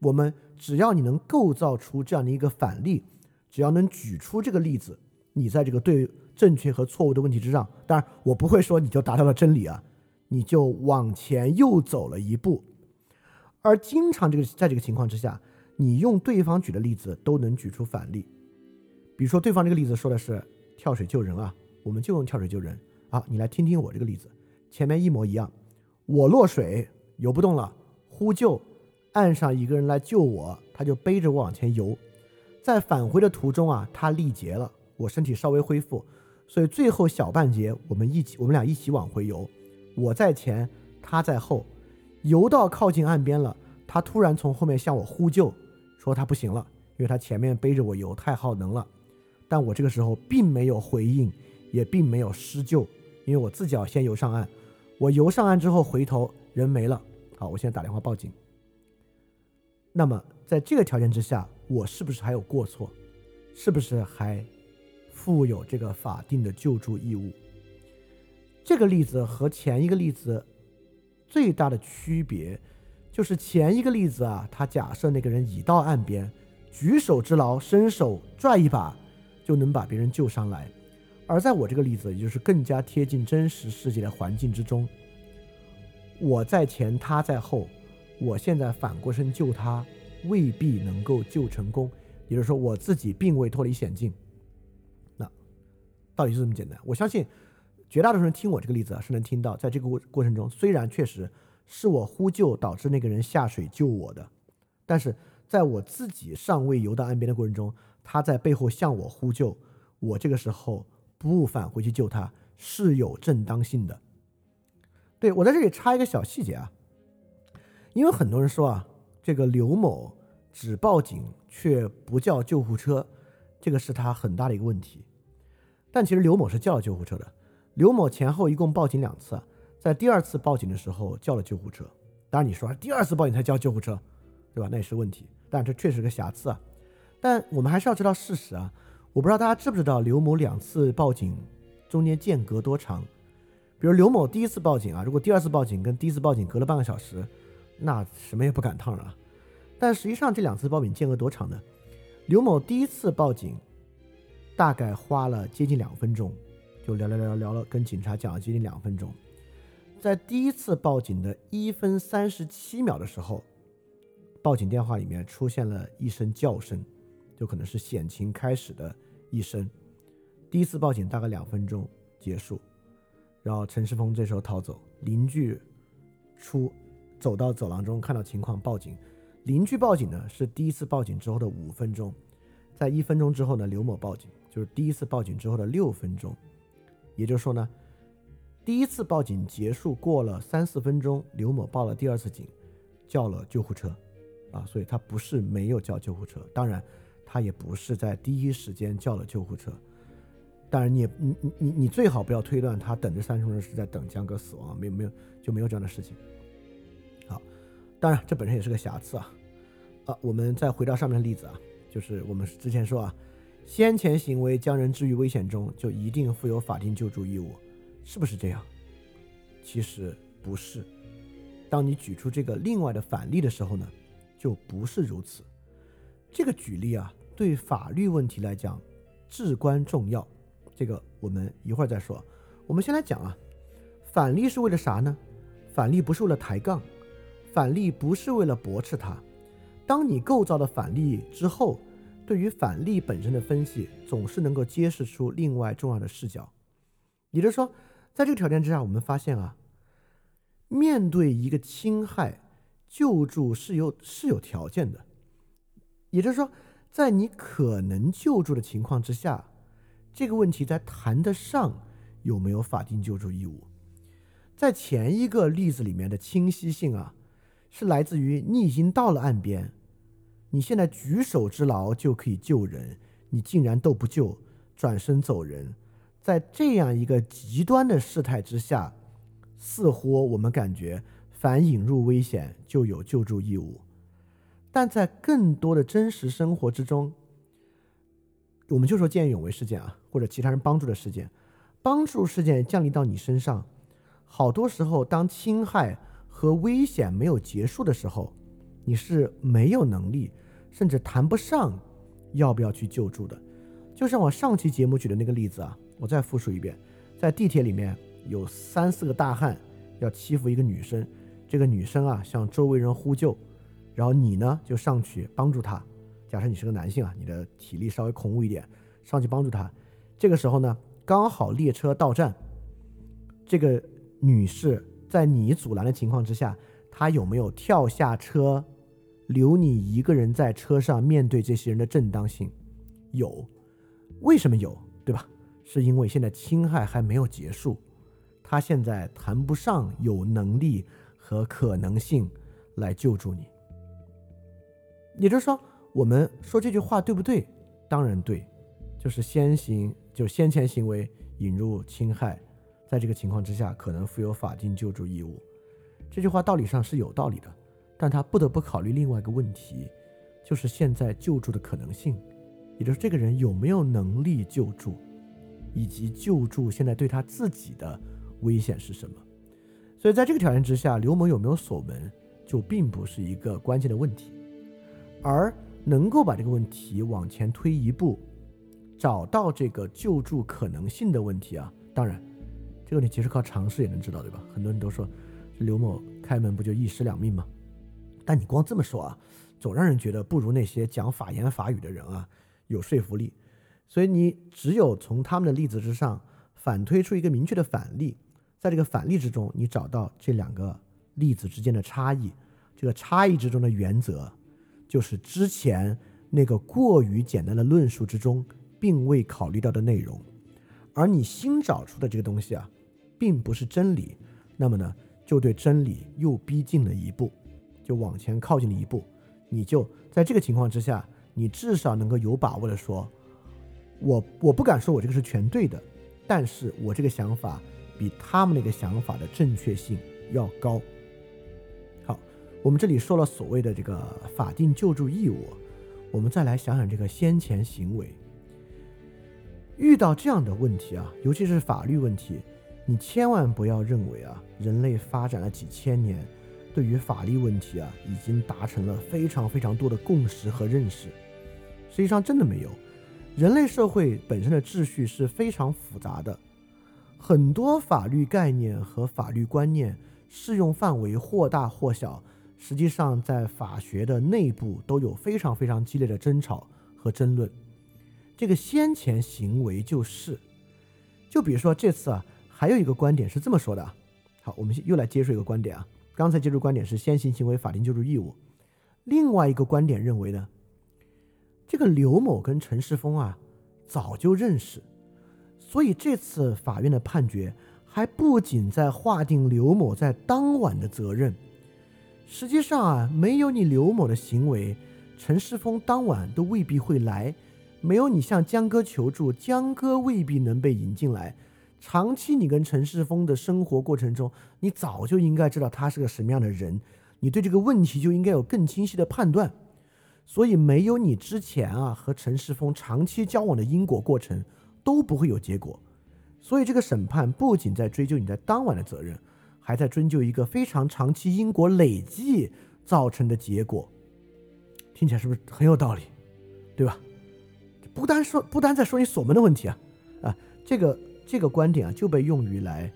我们只要你能构造出这样的一个反例，只要能举出这个例子，你在这个对正确和错误的问题之上，当然我不会说你就达到了真理啊，你就往前又走了一步。而经常这个在这个情况之下，你用对方举的例子都能举出反例。比如说，对方这个例子说的是跳水救人啊，我们就用跳水救人啊。你来听听我这个例子，前面一模一样。我落水游不动了，呼救，岸上一个人来救我，他就背着我往前游。在返回的途中啊，他力竭了，我身体稍微恢复，所以最后小半截我们一起，我们俩一起往回游，我在前，他在后。游到靠近岸边了，他突然从后面向我呼救，说他不行了，因为他前面背着我游太耗能了。但我这个时候并没有回应，也并没有施救，因为我自己要先游上岸。我游上岸之后回头人没了，好，我现在打电话报警。那么在这个条件之下，我是不是还有过错？是不是还负有这个法定的救助义务？这个例子和前一个例子。最大的区别就是前一个例子啊，他假设那个人已到岸边，举手之劳，伸手拽一把就能把别人救上来；而在我这个例子，也就是更加贴近真实世界的环境之中，我在前，他在后，我现在反过身救他，未必能够救成功。也就是说，我自己并未脱离险境。那道理就这么简单，我相信。绝大多数人听我这个例子啊，是能听到，在这个过过程中，虽然确实是我呼救导致那个人下水救我的，但是在我自己尚未游到岸边的过程中，他在背后向我呼救，我这个时候不返回去救他是有正当性的。对我在这里插一个小细节啊，因为很多人说啊，这个刘某只报警却不叫救护车，这个是他很大的一个问题。但其实刘某是叫了救护车的。刘某前后一共报警两次，在第二次报警的时候叫了救护车。当然你说第二次报警才叫救护车，对吧？那也是问题，但这确实是个瑕疵啊。但我们还是要知道事实啊。我不知道大家知不知道刘某两次报警中间间隔多长？比如刘某第一次报警啊，如果第二次报警跟第一次报警隔了半个小时，那什么也不赶趟了。但实际上这两次报警间隔多长呢？刘某第一次报警大概花了接近两分钟。就聊聊聊聊了，跟警察讲了接近两分钟，在第一次报警的一分三十七秒的时候，报警电话里面出现了一声叫声，就可能是险情开始的一声。第一次报警大概两分钟结束，然后陈世峰这时候逃走，邻居出走到走廊中看到情况报警，邻居报警呢是第一次报警之后的五分钟，在一分钟之后呢刘某报警，就是第一次报警之后的六分钟。也就是说呢，第一次报警结束过了三四分钟，刘某报了第二次警，叫了救护车，啊，所以他不是没有叫救护车，当然，他也不是在第一时间叫了救护车，当然，你你你你你最好不要推断他等这三十分钟是在等江哥死亡，没有没有就没有这样的事情。好，当然这本身也是个瑕疵啊，啊，我们再回到上面的例子啊，就是我们之前说啊。先前行为将人置于危险中，就一定负有法定救助义务，是不是这样？其实不是。当你举出这个另外的反例的时候呢，就不是如此。这个举例啊，对法律问题来讲至关重要。这个我们一会儿再说。我们先来讲啊，反例是为了啥呢？反例不是为了抬杠，反例不是为了驳斥它。当你构造了反例之后。对于反例本身的分析，总是能够揭示出另外重要的视角。也就是说，在这个条件之下，我们发现啊，面对一个侵害，救助是有是有条件的。也就是说，在你可能救助的情况之下，这个问题才谈得上有没有法定救助义务。在前一个例子里面的清晰性啊，是来自于你已经到了岸边。你现在举手之劳就可以救人，你竟然都不救，转身走人，在这样一个极端的事态之下，似乎我们感觉凡引入危险就有救助义务，但在更多的真实生活之中，我们就说见义勇为事件啊，或者其他人帮助的事件，帮助事件降临到你身上，好多时候当侵害和危险没有结束的时候，你是没有能力。甚至谈不上要不要去救助的，就像我上期节目举的那个例子啊，我再复述一遍：在地铁里面有三四个大汉要欺负一个女生，这个女生啊向周围人呼救，然后你呢就上去帮助她。假设你是个男性啊，你的体力稍微恐怖一点，上去帮助她。这个时候呢，刚好列车到站，这个女士在你阻拦的情况之下，她有没有跳下车？留你一个人在车上面对这些人的正当性，有，为什么有？对吧？是因为现在侵害还没有结束，他现在谈不上有能力和可能性来救助你。也就是说，我们说这句话对不对？当然对，就是先行，就先前行为引入侵害，在这个情况之下，可能负有法定救助义务。这句话道理上是有道理的。但他不得不考虑另外一个问题，就是现在救助的可能性，也就是这个人有没有能力救助，以及救助现在对他自己的危险是什么。所以在这个条件之下，刘某有没有锁门，就并不是一个关键的问题，而能够把这个问题往前推一步，找到这个救助可能性的问题啊，当然，这个问题其实靠尝试也能知道，对吧？很多人都说，刘某开门不就一尸两命吗？但你光这么说啊，总让人觉得不如那些讲法言法语的人啊有说服力。所以你只有从他们的例子之上反推出一个明确的反例，在这个反例之中，你找到这两个例子之间的差异。这个差异之中的原则，就是之前那个过于简单的论述之中并未考虑到的内容，而你新找出的这个东西啊，并不是真理。那么呢，就对真理又逼近了一步。就往前靠近了一步，你就在这个情况之下，你至少能够有把握的说，我我不敢说我这个是全对的，但是我这个想法比他们那个想法的正确性要高。好，我们这里说了所谓的这个法定救助义务，我们再来想想这个先前行为。遇到这样的问题啊，尤其是法律问题，你千万不要认为啊，人类发展了几千年。对于法律问题啊，已经达成了非常非常多的共识和认识。实际上，真的没有。人类社会本身的秩序是非常复杂的，很多法律概念和法律观念适用范围或大或小。实际上，在法学的内部都有非常非常激烈的争吵和争论。这个先前行为就是，就比如说这次啊，还有一个观点是这么说的。好，我们又来接受一个观点啊。刚才接触观点是先行行为法定救助义务，另外一个观点认为呢，这个刘某跟陈世峰啊早就认识，所以这次法院的判决还不仅在划定刘某在当晚的责任，实际上啊没有你刘某的行为，陈世峰当晚都未必会来，没有你向江哥求助，江哥未必能被引进来。长期你跟陈世峰的生活过程中，你早就应该知道他是个什么样的人，你对这个问题就应该有更清晰的判断。所以没有你之前啊和陈世峰长期交往的因果过程都不会有结果。所以这个审判不仅在追究你在当晚的责任，还在追究一个非常长期因果累计造成的结果。听起来是不是很有道理？对吧？不单说不单在说你锁门的问题啊啊，这个这个观点啊就被用于来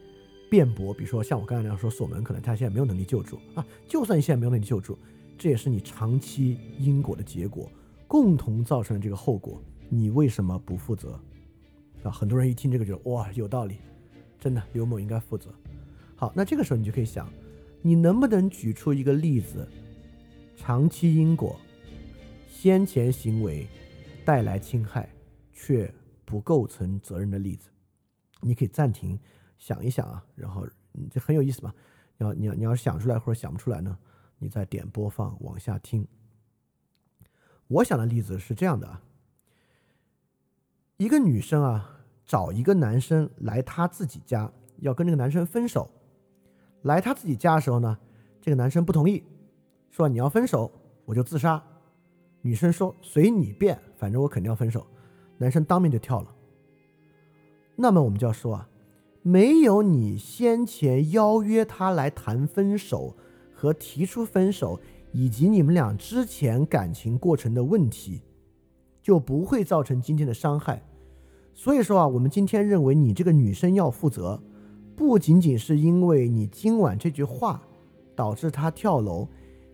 辩驳，比如说像我刚才那样说锁门，可能他现在没有能力救助啊，就算你现在没有能力救助。这也是你长期因果的结果，共同造成的这个后果，你为什么不负责？啊，很多人一听这个就哇有道理，真的刘某应该负责。好，那这个时候你就可以想，你能不能举出一个例子，长期因果，先前行为带来侵害却不构成责任的例子？你可以暂停想一想啊，然后这很有意思嘛。要你要你要想出来或者想不出来呢？你再点播放往下听。我想的例子是这样的啊，一个女生啊找一个男生来她自己家，要跟这个男生分手。来她自己家的时候呢，这个男生不同意，说你要分手我就自杀。女生说随你便，反正我肯定要分手。男生当面就跳了。那么我们就要说啊，没有你先前邀约他来谈分手。和提出分手，以及你们俩之前感情过程的问题，就不会造成今天的伤害。所以说啊，我们今天认为你这个女生要负责，不仅仅是因为你今晚这句话导致她跳楼，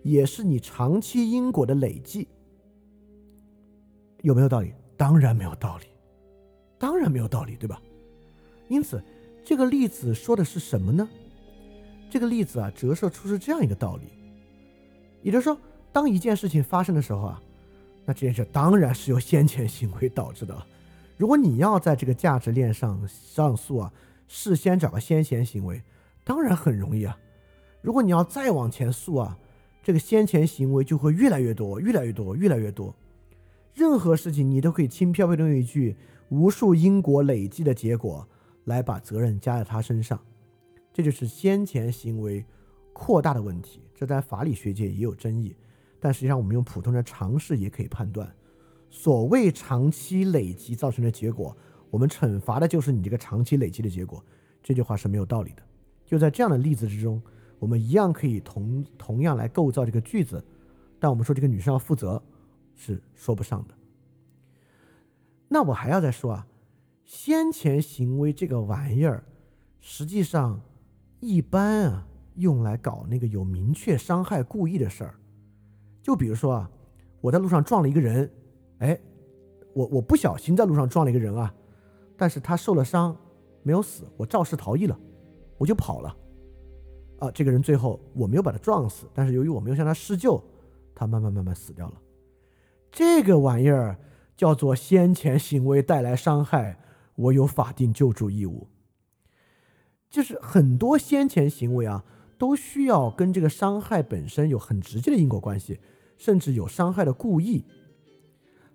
也是你长期因果的累计。有没有道理？当然没有道理，当然没有道理，对吧？因此，这个例子说的是什么呢？这个例子啊，折射出是这样一个道理，也就是说，当一件事情发生的时候啊，那这件事当然是由先前行为导致的。如果你要在这个价值链上上诉啊，事先找个先前行为，当然很容易啊。如果你要再往前诉啊，这个先前行为就会越来越多，越来越多，越来越多。任何事情你都可以轻飘飘的用一句“无数因果累积的结果”来把责任加在他身上。这就是先前行为扩大的问题，这在法理学界也有争议，但实际上我们用普通的常识也可以判断，所谓长期累积造成的结果，我们惩罚的就是你这个长期累积的结果。这句话是没有道理的。就在这样的例子之中，我们一样可以同同样来构造这个句子，但我们说这个女生要负责是说不上的。那我还要再说啊，先前行为这个玩意儿，实际上。一般啊，用来搞那个有明确伤害故意的事儿，就比如说啊，我在路上撞了一个人，哎，我我不小心在路上撞了一个人啊，但是他受了伤，没有死，我肇事逃逸了，我就跑了，啊，这个人最后我没有把他撞死，但是由于我没有向他施救，他慢慢慢慢死掉了，这个玩意儿叫做先前行为带来伤害，我有法定救助义务。就是很多先前行为啊，都需要跟这个伤害本身有很直接的因果关系，甚至有伤害的故意。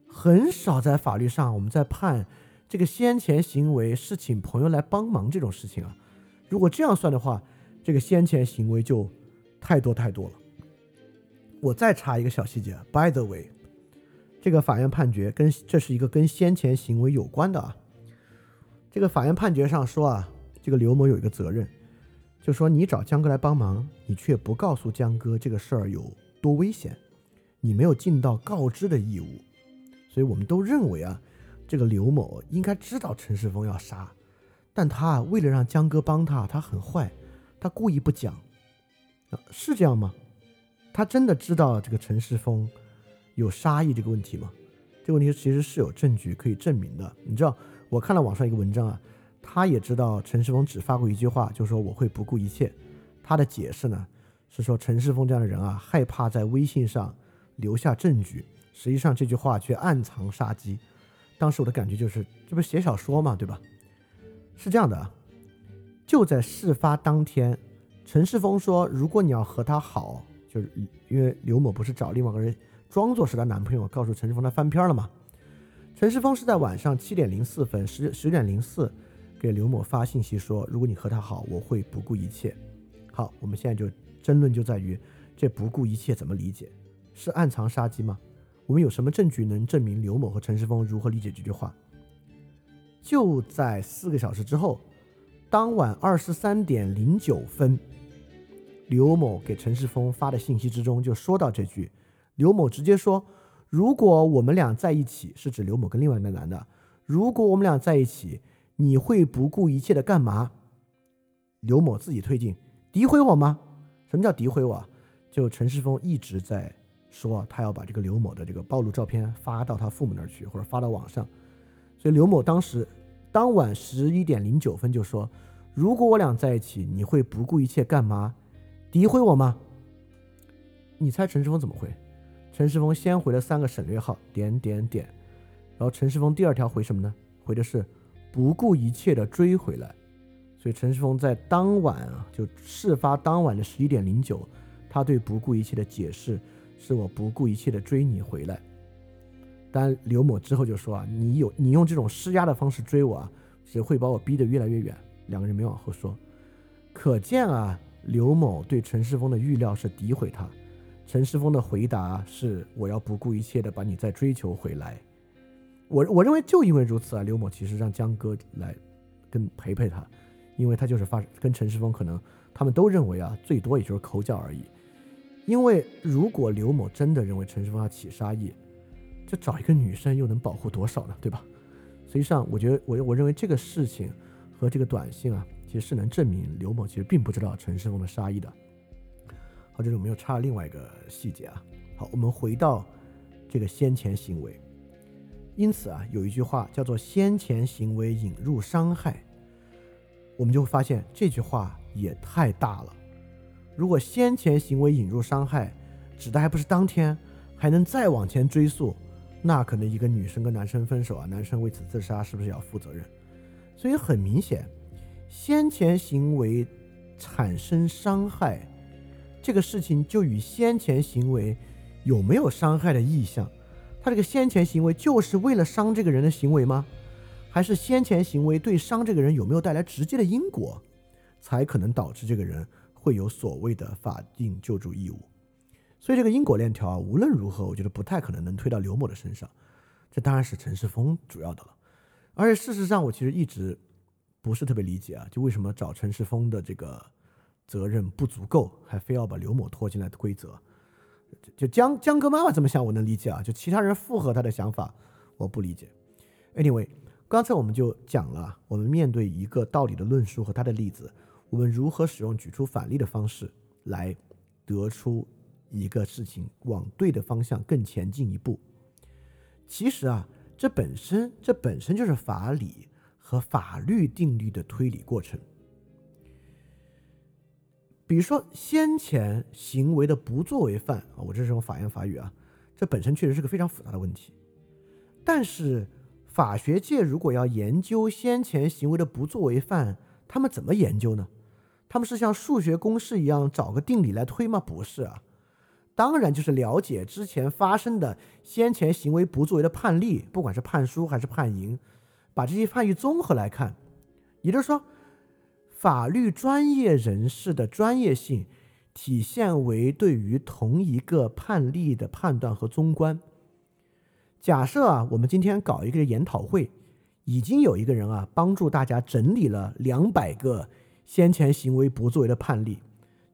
很少在法律上我们在判这个先前行为是请朋友来帮忙这种事情啊。如果这样算的话，这个先前行为就太多太多了。我再插一个小细节，By the way，这个法院判决跟这是一个跟先前行为有关的啊。这个法院判决上说啊。这个刘某有一个责任，就说你找江哥来帮忙，你却不告诉江哥这个事儿有多危险，你没有尽到告知的义务，所以我们都认为啊，这个刘某应该知道陈世峰要杀，但他为了让江哥帮他，他很坏，他故意不讲，啊，是这样吗？他真的知道这个陈世峰有杀意这个问题吗？这个问题其实是有证据可以证明的。你知道，我看了网上一个文章啊。他也知道陈世峰只发过一句话，就说我会不顾一切。他的解释呢，是说陈世峰这样的人啊，害怕在微信上留下证据，实际上这句话却暗藏杀机。当时我的感觉就是，这不是写小说嘛，对吧？是这样的，就在事发当天，陈世峰说，如果你要和他好，就是因为刘某不是找另外一个人装作是他男朋友，告诉陈世峰他翻篇了嘛。陈世峰是在晚上七点零四分，十十点零四。给刘某发信息说：“如果你和他好，我会不顾一切。”好，我们现在就争论就在于这不顾一切怎么理解？是暗藏杀机吗？我们有什么证据能证明刘某和陈世峰如何理解这句话？就在四个小时之后，当晚二十三点零九分，刘某给陈世峰发的信息之中就说到这句。刘某直接说：“如果我们俩在一起，是指刘某跟另外一个男的。如果我们俩在一起，你会不顾一切的干嘛？”刘某自己推进，诋毁我吗？什么叫诋毁我？就陈世峰一直在说，他要把这个刘某的这个暴露照片发到他父母那儿去，或者发到网上。所以刘某当时当晚十一点零九分就说：“如果我俩在一起，你会不顾一切干嘛？诋毁我吗？”你猜陈世峰怎么回？陈世峰先回了三个省略号，点点点。然后陈世峰第二条回什么呢？回的是不顾一切的追回来。所以陈世峰在当晚啊，就事发当晚的十一点零九，他对不顾一切的解释是我不顾一切的追你回来。但刘某之后就说啊，你有你用这种施压的方式追我啊，只会把我逼得越来越远。两个人没往后说，可见啊，刘某对陈世峰的预料是诋毁他。陈世峰的回答是我要不顾一切的把你再追求回来。我我认为就因为如此啊，刘某其实让江哥来跟陪陪他，因为他就是发跟陈世峰可能他们都认为啊，最多也就是口角而已。因为如果刘某真的认为陈世峰要起杀意，就找一个女生又能保护多少呢？对吧？实际上，我觉得我我认为这个事情和这个短信啊，其实是能证明刘某其实并不知道陈世峰的杀意的。好，这里我们又插了另外一个细节啊。好，我们回到这个先前行为。因此啊，有一句话叫做“先前行为引入伤害”，我们就会发现这句话也太大了。如果先前行为引入伤害，指的还不是当天，还能再往前追溯。那可能一个女生跟男生分手啊，男生为此自杀，是不是要负责任？所以很明显，先前行为产生伤害这个事情，就与先前行为有没有伤害的意向，他这个先前行为就是为了伤这个人的行为吗？还是先前行为对伤这个人有没有带来直接的因果，才可能导致这个人会有所谓的法定救助义务？所以这个因果链条啊，无论如何，我觉得不太可能能推到刘某的身上。这当然是陈世峰主要的了。而且事实上，我其实一直不是特别理解啊，就为什么找陈世峰的这个责任不足够，还非要把刘某拖进来的规则？就江江哥妈妈这么想，我能理解啊。就其他人附和他的想法，我不理解。Anyway，刚才我们就讲了，我们面对一个道理的论述和他的例子，我们如何使用举出反例的方式来得出。一个事情往对的方向更前进一步，其实啊，这本身这本身就是法理和法律定律的推理过程。比如说先前行为的不作为犯啊，我这是用法言法语啊，这本身确实是个非常复杂的问题。但是法学界如果要研究先前行为的不作为犯，他们怎么研究呢？他们是像数学公式一样找个定理来推吗？不是啊。当然，就是了解之前发生的先前行为不作为的判例，不管是判输还是判赢，把这些判例综合来看。也就是说，法律专业人士的专业性体现为对于同一个判例的判断和综观。假设啊，我们今天搞一个研讨会，已经有一个人啊帮助大家整理了两百个先前行为不作为的判例，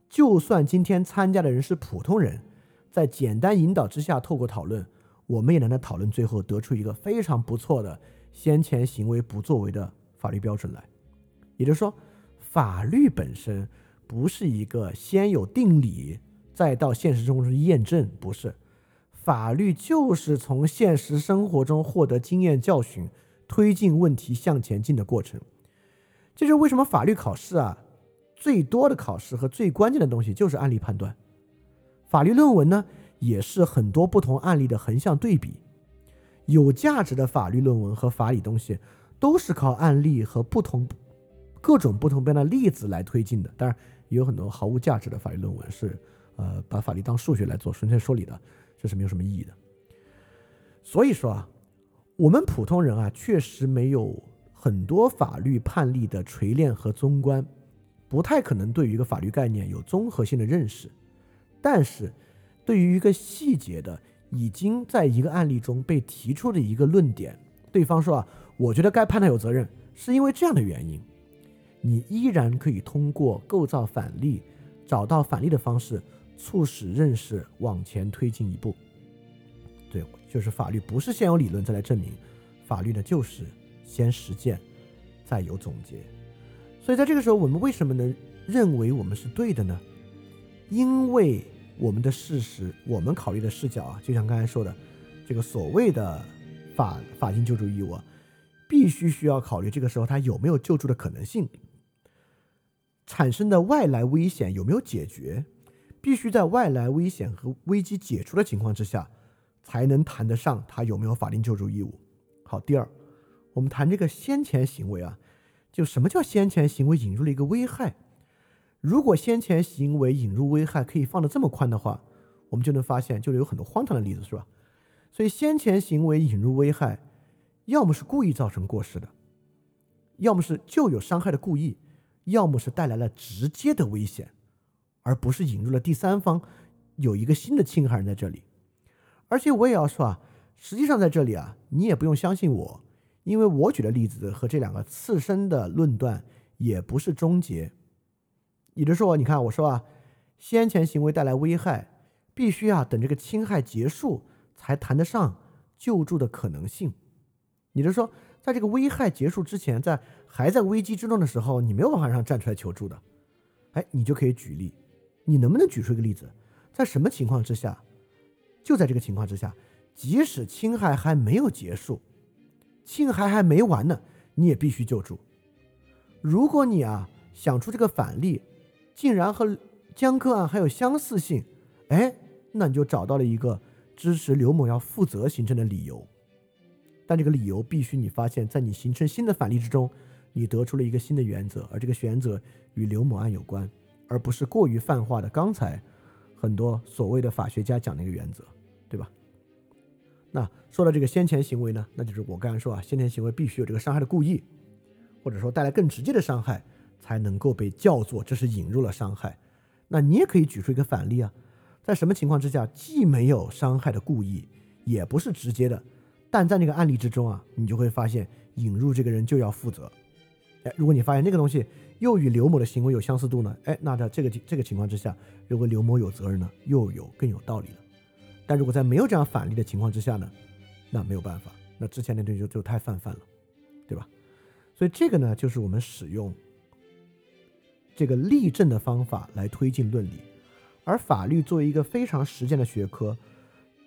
就算今天参加的人是普通人。在简单引导之下，透过讨论，我们也能在讨论最后得出一个非常不错的先前行为不作为的法律标准来。也就是说，法律本身不是一个先有定理，再到现实中去验证，不是。法律就是从现实生活中获得经验教训，推进问题向前进的过程。这就是为什么法律考试啊，最多的考试和最关键的东西就是案例判断。法律论文呢，也是很多不同案例的横向对比。有价值的法律论文和法理东西，都是靠案例和不同各种不同边的例子来推进的。当然，也有很多毫无价值的法律论文是，呃，把法律当数学来做，纯粹说理的，这是没有什么意义的。所以说啊，我们普通人啊，确实没有很多法律判例的锤炼和综观，不太可能对于一个法律概念有综合性的认识。但是，对于一个细节的已经在一个案例中被提出的一个论点，对方说啊，我觉得该判他有责任，是因为这样的原因，你依然可以通过构造反例，找到反例的方式，促使认识往前推进一步。对，就是法律不是先有理论再来证明，法律呢就是先实践，再有总结。所以在这个时候，我们为什么能认为我们是对的呢？因为我们的事实，我们考虑的视角啊，就像刚才说的，这个所谓的法法定救助义务，啊，必须需要考虑这个时候他有没有救助的可能性，产生的外来危险有没有解决，必须在外来危险和危机解除的情况之下。才能谈得上他有没有法定救助义务。好，第二，我们谈这个先前行为啊，就什么叫先前行为引入了一个危害？如果先前行为引入危害可以放得这么宽的话，我们就能发现，就有很多荒唐的例子，是吧？所以先前行为引入危害，要么是故意造成过失的，要么是就有伤害的故意，要么是带来了直接的危险，而不是引入了第三方有一个新的侵害人在这里。而且我也要说啊，实际上在这里啊，你也不用相信我，因为我举的例子和这两个次生的论断也不是终结。也就是说，你看我说啊，先前行为带来危害，必须啊等这个侵害结束才谈得上救助的可能性。也就是说，在这个危害结束之前，在还在危机之中的时候，你没有办法让站出来求助的。哎，你就可以举例，你能不能举出一个例子，在什么情况之下？就在这个情况之下，即使侵害还没有结束，侵害还没完呢，你也必须救助。如果你啊想出这个反例，竟然和江科案还有相似性，哎，那你就找到了一个支持刘某要负责形成的理由。但这个理由必须你发现，在你形成新的反例之中，你得出了一个新的原则，而这个原则与刘某案有关，而不是过于泛化的刚才。很多所谓的法学家讲的一个原则，对吧？那说到这个先前行为呢，那就是我刚才说啊，先前行为必须有这个伤害的故意，或者说带来更直接的伤害，才能够被叫做这是引入了伤害。那你也可以举出一个反例啊，在什么情况之下既没有伤害的故意，也不是直接的，但在那个案例之中啊，你就会发现引入这个人就要负责。哎，如果你发现那个东西。又与刘某的行为有相似度呢？哎，那在这个这个情况之下，如果刘某有责任呢，又有更有道理了。但如果在没有这样反例的情况之下呢，那没有办法，那之前那东西就就太泛泛了，对吧？所以这个呢，就是我们使用这个例证的方法来推进论理，而法律作为一个非常实践的学科，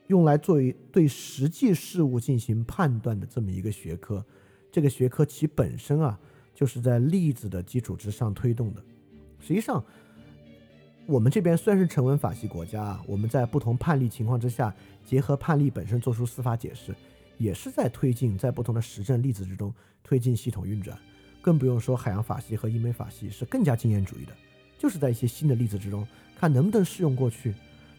用来作为对实际事物进行判断的这么一个学科，这个学科其本身啊。就是在例子的基础之上推动的。实际上，我们这边虽然是成文法系国家啊，我们在不同判例情况之下，结合判例本身做出司法解释，也是在推进在不同的实证例子之中推进系统运转。更不用说海洋法系和英美法系是更加经验主义的，就是在一些新的例子之中看能不能适用过去。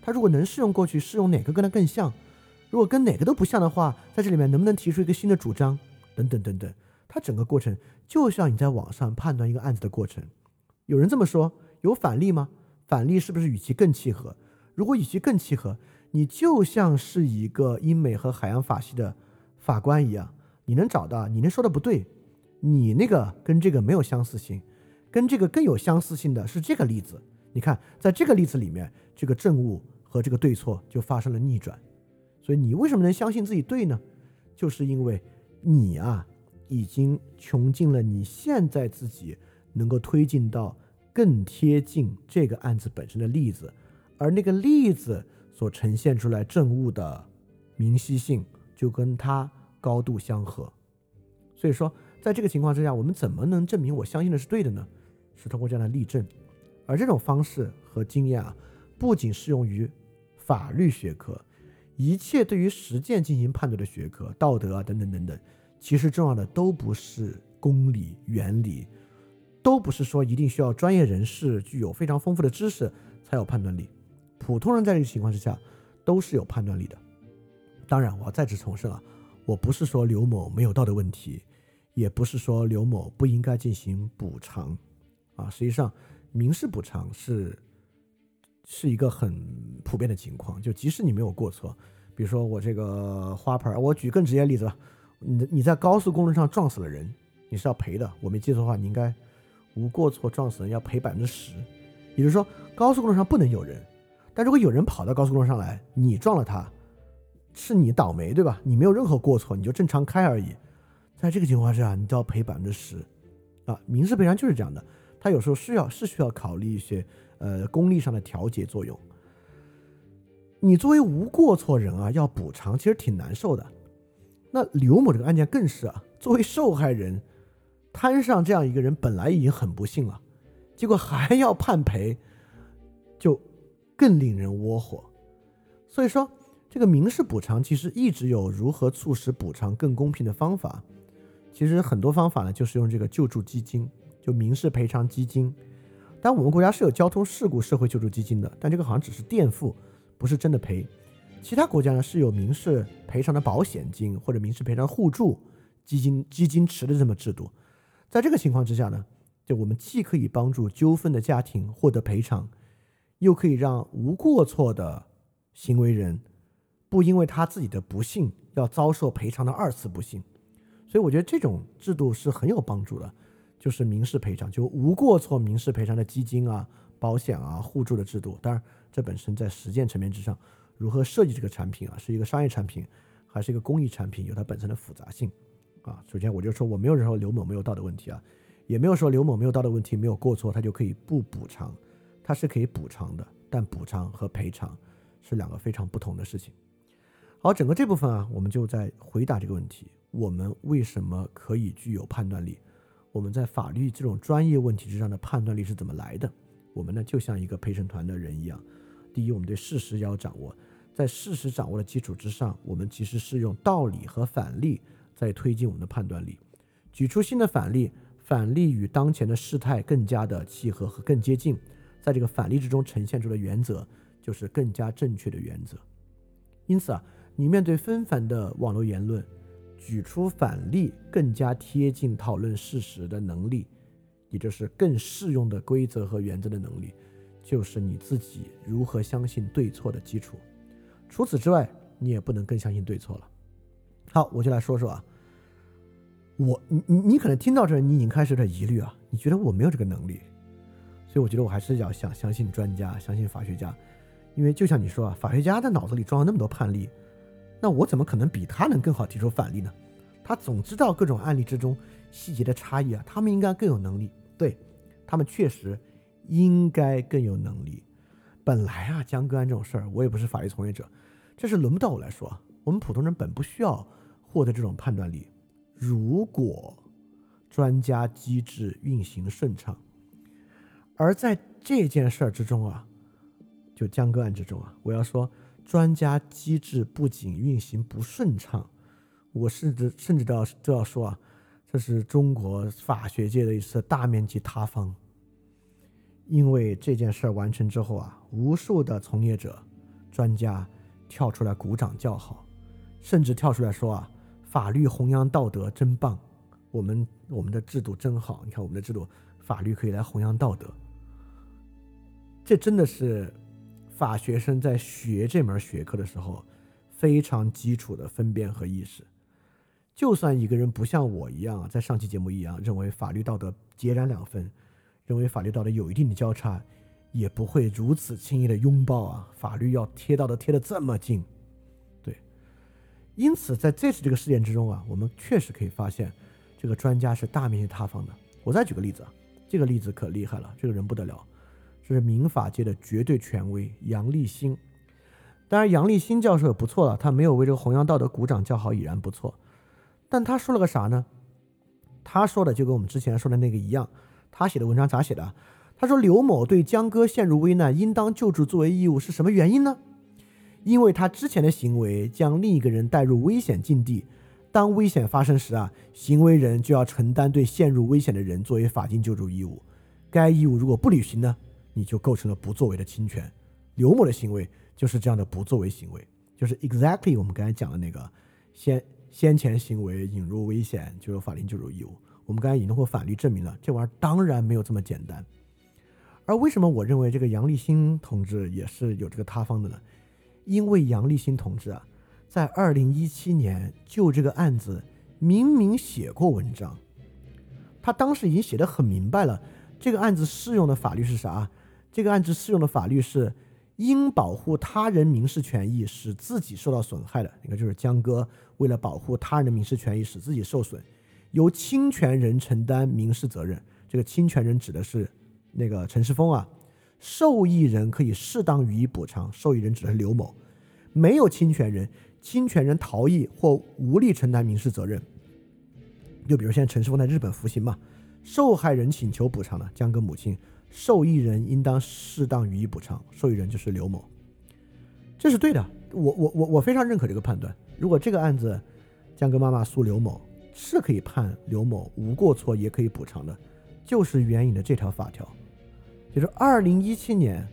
它如果能适用过去，适用哪个跟它更像？如果跟哪个都不像的话，在这里面能不能提出一个新的主张？等等等等。它整个过程就像你在网上判断一个案子的过程。有人这么说，有反例吗？反例是不是与其更契合？如果与其更契合，你就像是一个英美和海洋法系的法官一样，你能找到，你能说的不对，你那个跟这个没有相似性，跟这个更有相似性的是这个例子。你看，在这个例子里面，这个证物和这个对错就发生了逆转。所以你为什么能相信自己对呢？就是因为你啊。已经穷尽了你现在自己能够推进到更贴近这个案子本身的例子，而那个例子所呈现出来证物的明晰性就跟它高度相合。所以说，在这个情况之下，我们怎么能证明我相信的是对的呢？是通过这样的例证，而这种方式和经验啊，不仅适用于法律学科，一切对于实践进行判断的学科，道德啊等等等等。其实重要的都不是公理原理，都不是说一定需要专业人士具有非常丰富的知识才有判断力，普通人在这个情况之下都是有判断力的。当然，我要再次重申啊，我不是说刘某没有道德问题，也不是说刘某不应该进行补偿，啊，实际上民事补偿是是一个很普遍的情况，就即使你没有过错，比如说我这个花盆，我举更直接的例子吧，你你在高速公路上撞死了人，你是要赔的。我没记错的话，你应该无过错撞死人要赔百分之十。也就是说，高速公路上不能有人，但如果有人跑到高速公路上来，你撞了他，是你倒霉，对吧？你没有任何过错，你就正常开而已。在这个情况下，你都要赔百分之十，啊，民事赔偿就是这样的。他有时候是要是需要考虑一些呃功利上的调节作用。你作为无过错人啊，要补偿其实挺难受的。那刘某这个案件更是啊，作为受害人，摊上这样一个人本来已经很不幸了，结果还要判赔，就更令人窝火。所以说，这个民事补偿其实一直有如何促使补偿更公平的方法。其实很多方法呢，就是用这个救助基金。就民事赔偿基金，但我们国家是有交通事故社会救助基金的，但这个好像只是垫付，不是真的赔。其他国家呢是有民事赔偿的保险金或者民事赔偿互助基金基金池的这么制度。在这个情况之下呢，就我们既可以帮助纠纷的家庭获得赔偿，又可以让无过错的行为人不因为他自己的不幸要遭受赔偿的二次不幸。所以我觉得这种制度是很有帮助的。就是民事赔偿，就无过错民事赔偿的基金啊、保险啊、互助的制度。当然，这本身在实践层面之上，如何设计这个产品啊，是一个商业产品还是一个公益产品，有它本身的复杂性啊。首先，我就说我没有说刘某没有道德问题啊，也没有说刘某没有道德问题、没有过错，他就可以不补偿，他是可以补偿的。但补偿和赔偿是两个非常不同的事情。好，整个这部分啊，我们就在回答这个问题：我们为什么可以具有判断力？我们在法律这种专业问题之上的判断力是怎么来的？我们呢，就像一个陪审团的人一样。第一，我们对事实要掌握，在事实掌握的基础之上，我们其实是用道理和反例在推进我们的判断力，举出新的反例，反例与当前的事态更加的契合和更接近，在这个反例之中呈现出的原则就是更加正确的原则。因此啊，你面对纷繁的网络言论。举出反例，更加贴近讨论事实的能力，也就是更适用的规则和原则的能力，就是你自己如何相信对错的基础。除此之外，你也不能更相信对错了。好，我就来说说啊，我你你可能听到这，你已经开始有点疑虑啊，你觉得我没有这个能力，所以我觉得我还是要想相信专家，相信法学家，因为就像你说啊，法学家的脑子里装了那么多判例。那我怎么可能比他能更好提出反例呢？他总知道各种案例之中细节的差异啊，他们应该更有能力。对，他们确实应该更有能力。本来啊，江歌案这种事儿，我也不是法律从业者，这是轮不到我来说。我们普通人本不需要获得这种判断力。如果专家机制运行顺畅，而在这件事儿之中啊，就江歌案之中啊，我要说。专家机制不仅运行不顺畅，我甚至甚至都要都要说啊，这是中国法学界的一次大面积塌方。因为这件事儿完成之后啊，无数的从业者、专家跳出来鼓掌叫好，甚至跳出来说啊，法律弘扬道德真棒，我们我们的制度真好，你看我们的制度，法律可以来弘扬道德，这真的是。法学生在学这门学科的时候，非常基础的分辨和意识。就算一个人不像我一样，在上期节目一样认为法律道德截然两分，认为法律道德有一定的交叉，也不会如此轻易的拥抱啊！法律要贴道德贴的这么近，对。因此，在这次这个事件之中啊，我们确实可以发现，这个专家是大面积塌方的。我再举个例子啊，这个例子可厉害了，这个人不得了。这是民法界的绝对权威杨立新，当然杨立新教授也不错了，他没有为这个弘扬道德鼓掌叫好已然不错。但他说了个啥呢？他说的就跟我们之前说的那个一样。他写的文章咋写的？他说刘某对江歌陷入危难应当救助作为义务是什么原因呢？因为他之前的行为将另一个人带入危险境地，当危险发生时啊，行为人就要承担对陷入危险的人作为法定救助义务。该义务如果不履行呢？你就构成了不作为的侵权，刘某的行为就是这样的不作为行为，就是 exactly 我们刚才讲的那个先先前行为引入危险就有法定救助义务。我们刚才引用过法律证明了，这玩意儿当然没有这么简单。而为什么我认为这个杨立新同志也是有这个塌方的呢？因为杨立新同志啊，在二零一七年就这个案子明明写过文章，他当时已经写的很明白了，这个案子适用的法律是啥？这个案子适用的法律是因保护他人民事权益使自己受到损害的，那个就是江歌为了保护他人民事权益使自己受损，由侵权人承担民事责任。这个侵权人指的是那个陈世峰啊，受益人可以适当予以补偿，受益人指的是刘某，没有侵权人。侵权人逃逸或无力承担民事责任，就比如现在陈世峰在日本服刑嘛，受害人请求补偿的江歌母亲，受益人应当适当予以补偿，受益人就是刘某，这是对的，我我我我非常认可这个判断。如果这个案子江歌妈妈诉刘某是可以判刘某无过错也可以补偿的，就是援引的这条法条，就是二零一七年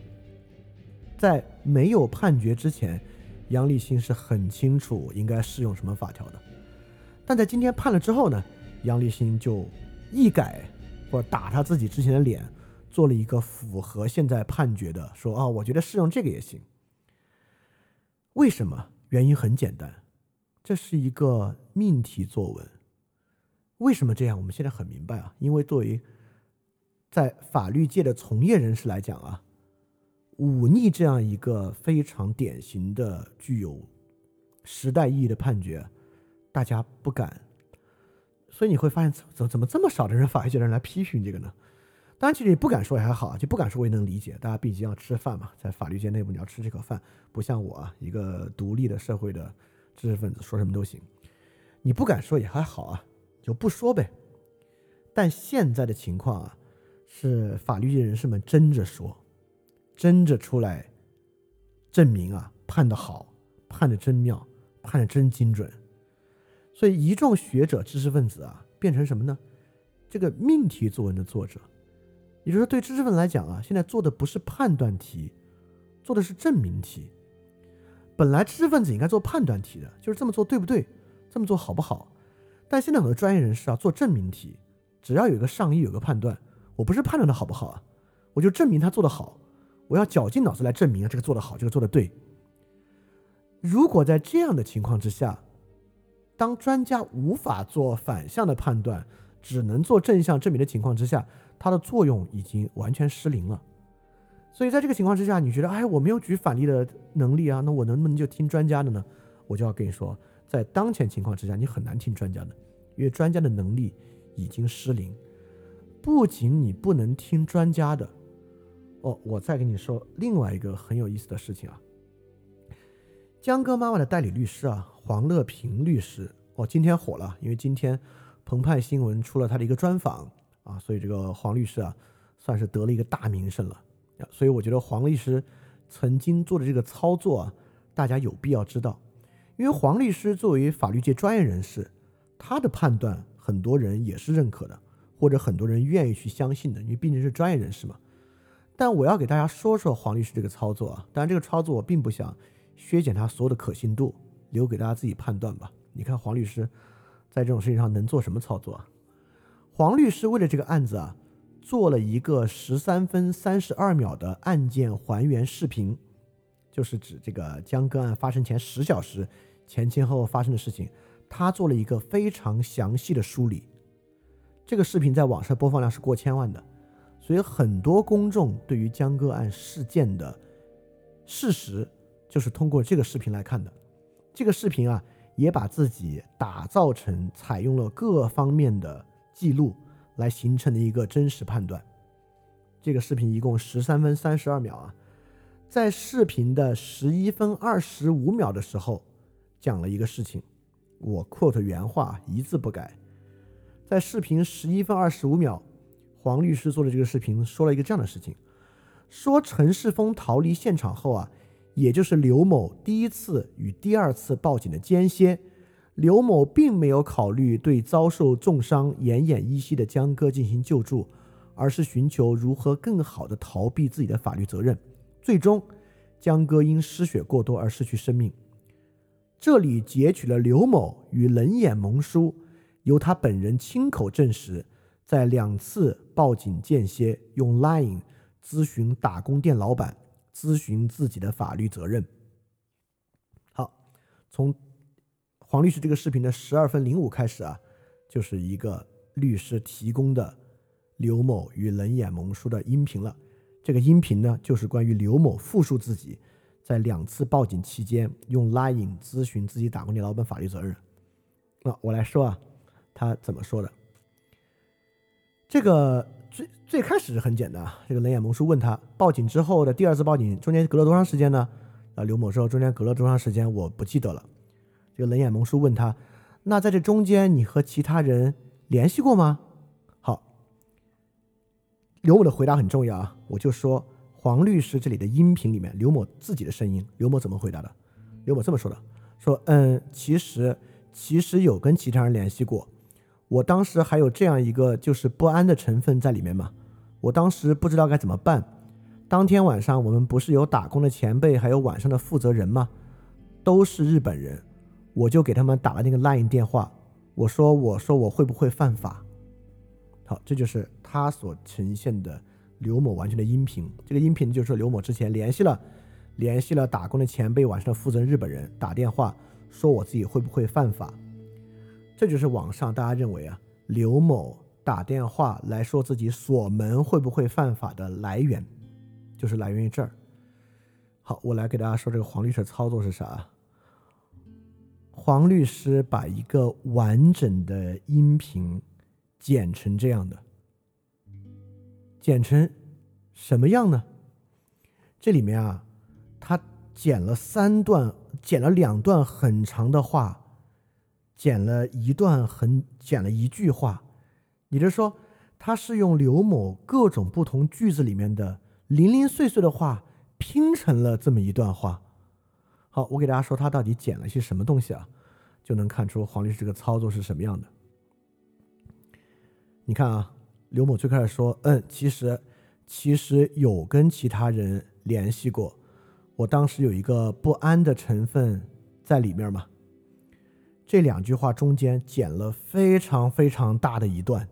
在没有判决之前。杨立新是很清楚应该适用什么法条的，但在今天判了之后呢，杨立新就一改或者打他自己之前的脸，做了一个符合现在判决的，说啊，我觉得适用这个也行。为什么？原因很简单，这是一个命题作文。为什么这样？我们现在很明白啊，因为作为在法律界的从业人士来讲啊。忤逆这样一个非常典型的具有时代意义的判决，大家不敢，所以你会发现怎怎么这么少的人法律界的人来批评这个呢？当然，其实你不敢说也还好，就不敢说我也能理解，大家毕竟要吃饭嘛，在法律界内部你要吃这口饭，不像我啊，一个独立的社会的知识分子说什么都行，你不敢说也还好啊，就不说呗。但现在的情况啊，是法律界人士们争着说。争着出来证明啊，判的好，判的真妙，判的真精准，所以一众学者、知识分子啊，变成什么呢？这个命题作文的作者，也就是说，对知识分子来讲啊，现在做的不是判断题，做的是证明题。本来知识分子应该做判断题的，就是这么做对不对，这么做好不好。但现在很多专业人士啊，做证明题，只要有一个上意，有个判断，我不是判断的好不好啊，我就证明他做的好。我要绞尽脑汁来证明啊，这个做得好，这个做得对。如果在这样的情况之下，当专家无法做反向的判断，只能做正向证明的情况之下，它的作用已经完全失灵了。所以在这个情况之下，你觉得，哎，我没有举反例的能力啊，那我能不能就听专家的呢？我就要跟你说，在当前情况之下，你很难听专家的，因为专家的能力已经失灵。不仅你不能听专家的。哦，我再跟你说另外一个很有意思的事情啊。江歌妈妈的代理律师啊，黄乐平律师，哦，今天火了，因为今天澎湃新闻出了他的一个专访啊，所以这个黄律师啊，算是得了一个大名声了。所以我觉得黄律师曾经做的这个操作啊，大家有必要知道，因为黄律师作为法律界专业人士，他的判断很多人也是认可的，或者很多人愿意去相信的，因为毕竟是专业人士嘛。但我要给大家说说黄律师这个操作啊，当然这个操作我并不想削减他所有的可信度，留给大家自己判断吧。你看黄律师在这种事情上能做什么操作啊？黄律师为了这个案子啊，做了一个十三分三十二秒的案件还原视频，就是指这个江歌案发生前十小时前前后后发生的事情，他做了一个非常详细的梳理。这个视频在网上播放量是过千万的。所以很多公众对于江歌案事件的事实，就是通过这个视频来看的。这个视频啊，也把自己打造成采用了各方面的记录来形成的一个真实判断。这个视频一共十三分三十二秒啊，在视频的十一分二十五秒的时候，讲了一个事情，我 quote 原话一字不改，在视频十一分二十五秒。黄律师做的这个视频说了一个这样的事情，说陈世峰逃离现场后啊，也就是刘某第一次与第二次报警的间歇，刘某并没有考虑对遭受重伤奄奄一息的江哥进行救助，而是寻求如何更好的逃避自己的法律责任，最终江哥因失血过多而失去生命。这里截取了刘某与冷眼蒙叔，由他本人亲口证实。在两次报警间歇，用 Line 咨询打工店老板，咨询自己的法律责任。好，从黄律师这个视频的十二分零五开始啊，就是一个律师提供的刘某与冷眼萌叔的音频了。这个音频呢，就是关于刘某复述自己在两次报警期间用 Line 咨询自己打工的老板法律责任。那我来说啊，他怎么说的？这个最最开始是很简单啊，这个冷眼萌叔问他报警之后的第二次报警中间隔了多长时间呢？啊，刘某说中间隔了多长时间我不记得了。这个冷眼盟书问他，那在这中间你和其他人联系过吗？好刘某的回答很重要啊，我就说黄律师这里的音频里面，刘某自己的声音，刘某怎么回答的？刘某这么说的：说嗯，其实其实有跟其他人联系过，我当时还有这样一个就是不安的成分在里面嘛，我当时不知道该怎么办。当天晚上我们不是有打工的前辈，还有晚上的负责人吗？都是日本人，我就给他们打了那个 line 电话，我说我说我会不会犯法？好，这就是他所呈现的刘某完全的音频。这个音频就是刘某之前联系了联系了打工的前辈，晚上的负责人日本人打电话说我自己会不会犯法？这就是网上大家认为啊，刘某打电话来说自己锁门会不会犯法的来源，就是来源于这儿。好，我来给大家说这个黄律师操作是啥？黄律师把一个完整的音频。剪成这样的，剪成什么样呢？这里面啊，他剪了三段，剪了两段很长的话，剪了一段很剪了一句话，也就是说，他是用刘某各种不同句子里面的零零碎碎的话拼成了这么一段话。好，我给大家说他到底剪了些什么东西啊，就能看出黄律师这个操作是什么样的。你看啊，刘某最开始说，嗯，其实其实有跟其他人联系过，我当时有一个不安的成分在里面嘛。这两句话中间剪了非常非常大的一段，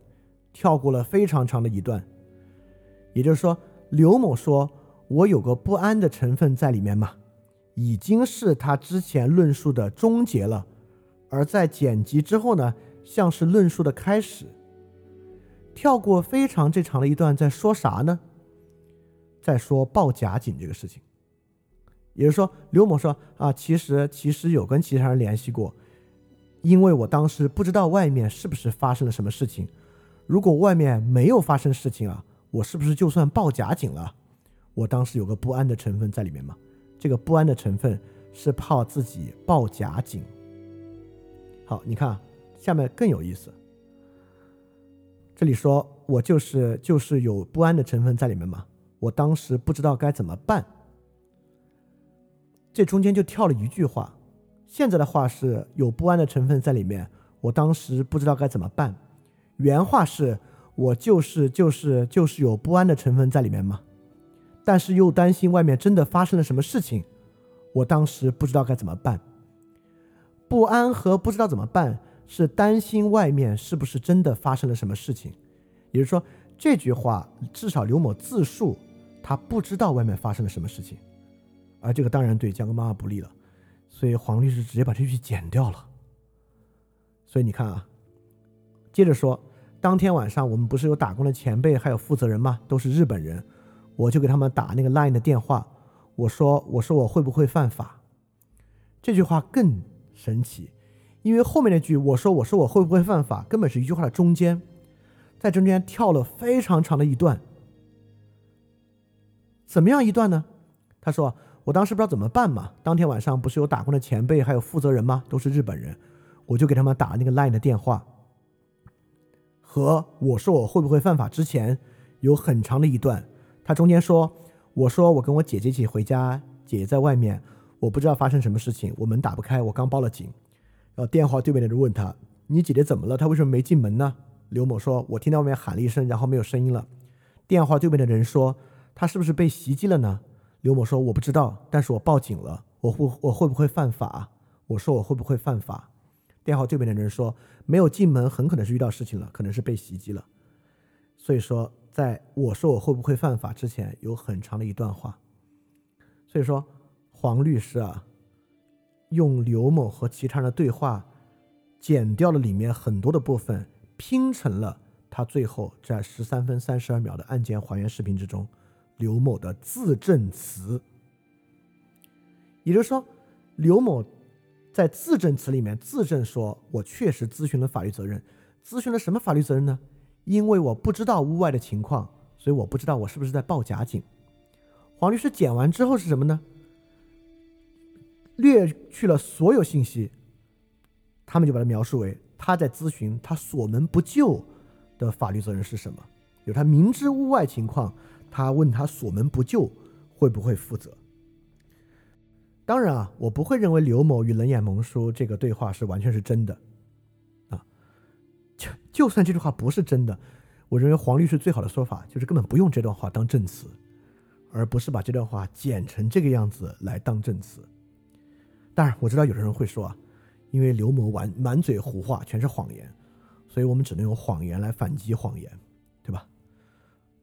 跳过了非常长的一段。也就是说，刘某说我有个不安的成分在里面嘛，已经是他之前论述的终结了，而在剪辑之后呢，像是论述的开始。跳过非常这长的一段，在说啥呢？在说报假警这个事情。也就是说，刘某说啊，其实其实有跟其他人联系过，因为我当时不知道外面是不是发生了什么事情。如果外面没有发生事情啊，我是不是就算报假警了？我当时有个不安的成分在里面嘛？这个不安的成分是怕自己报假警。好，你看下面更有意思。这里说，我就是就是有不安的成分在里面嘛，我当时不知道该怎么办。这中间就跳了一句话，现在的话是有不安的成分在里面，我当时不知道该怎么办。原话是我就是就是就是有不安的成分在里面嘛，但是又担心外面真的发生了什么事情，我当时不知道该怎么办。不安和不知道怎么办。是担心外面是不是真的发生了什么事情，也就是说，这句话至少刘某自述他不知道外面发生了什么事情，而这个当然对江哥妈妈不利了，所以黄律师直接把这句剪掉了。所以你看啊，接着说，当天晚上我们不是有打工的前辈还有负责人吗？都是日本人，我就给他们打那个 line 的电话，我说我说我会不会犯法？这句话更神奇。因为后面那句我说我说我会不会犯法，根本是一句话的中间，在中间跳了非常长的一段。怎么样一段呢？他说我当时不知道怎么办嘛，当天晚上不是有打工的前辈还有负责人吗？都是日本人，我就给他们打了那个 line 的电话。和我说我会不会犯法之前有很长的一段，他中间说我说我跟我姐姐一起回家，姐姐在外面，我不知道发生什么事情，我门打不开，我刚报了警。然后电话对面的人问他：“你姐姐怎么了？她为什么没进门呢？”刘某说：“我听到外面喊了一声，然后没有声音了。”电话对面的人说：“她是不是被袭击了呢？”刘某说：“我不知道，但是我报警了。我会我会不会犯法？”我说：“我会不会犯法？”电话对面的人说：“没有进门，很可能是遇到事情了，可能是被袭击了。”所以说，在我说我会不会犯法之前，有很长的一段话。所以说，黄律师啊。用刘某和其他人的对话剪掉了里面很多的部分，拼成了他最后在十三分三十二秒的案件还原视频之中，刘某的自证词。也就是说，刘某在自证词里面自证说：“我确实咨询了法律责任，咨询了什么法律责任呢？因为我不知道屋外的情况，所以我不知道我是不是在报假警。”黄律师剪完之后是什么呢？略去了所有信息，他们就把它描述为他在咨询他锁门不救的法律责任是什么？有他明知屋外情况，他问他锁门不救会不会负责？当然啊，我不会认为刘某与冷眼蒙叔这个对话是完全是真的，啊，就就算这句话不是真的，我认为黄律师最好的说法就是根本不用这段话当证词，而不是把这段话剪成这个样子来当证词。当然，我知道有的人会说啊，因为刘某满满嘴胡话，全是谎言，所以我们只能用谎言来反击谎言，对吧？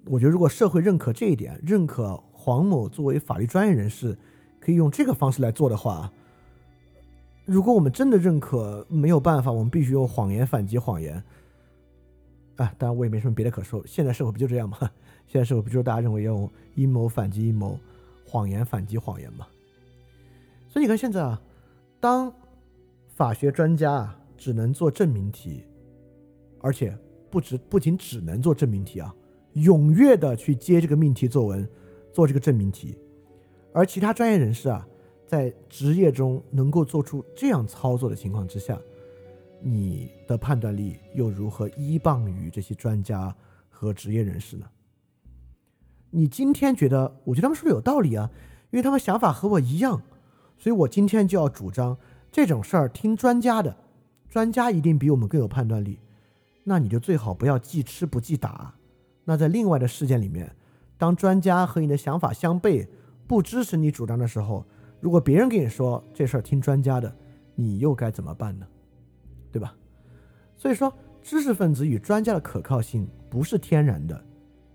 我觉得如果社会认可这一点，认可黄某作为法律专业人士。可以用这个方式来做的话，如果我们真的认可，没有办法，我们必须用谎言反击谎言。啊，当然我也没什么别的可说。现在社会不就这样吗？现在社会不就是大家认为要用阴谋反击阴谋，谎言反击谎言吗？所以你看现在啊，当法学专家啊只能做证明题，而且不只不仅只能做证明题啊，踊跃的去接这个命题作文，做这个证明题。而其他专业人士啊，在职业中能够做出这样操作的情况之下，你的判断力又如何依傍于这些专家和职业人士呢？你今天觉得，我觉得他们说的有道理啊，因为他们想法和我一样，所以我今天就要主张这种事儿听专家的，专家一定比我们更有判断力。那你就最好不要记吃不记打。那在另外的事件里面，当专家和你的想法相悖。不支持你主张的时候，如果别人跟你说这事儿听专家的，你又该怎么办呢？对吧？所以说，知识分子与专家的可靠性不是天然的，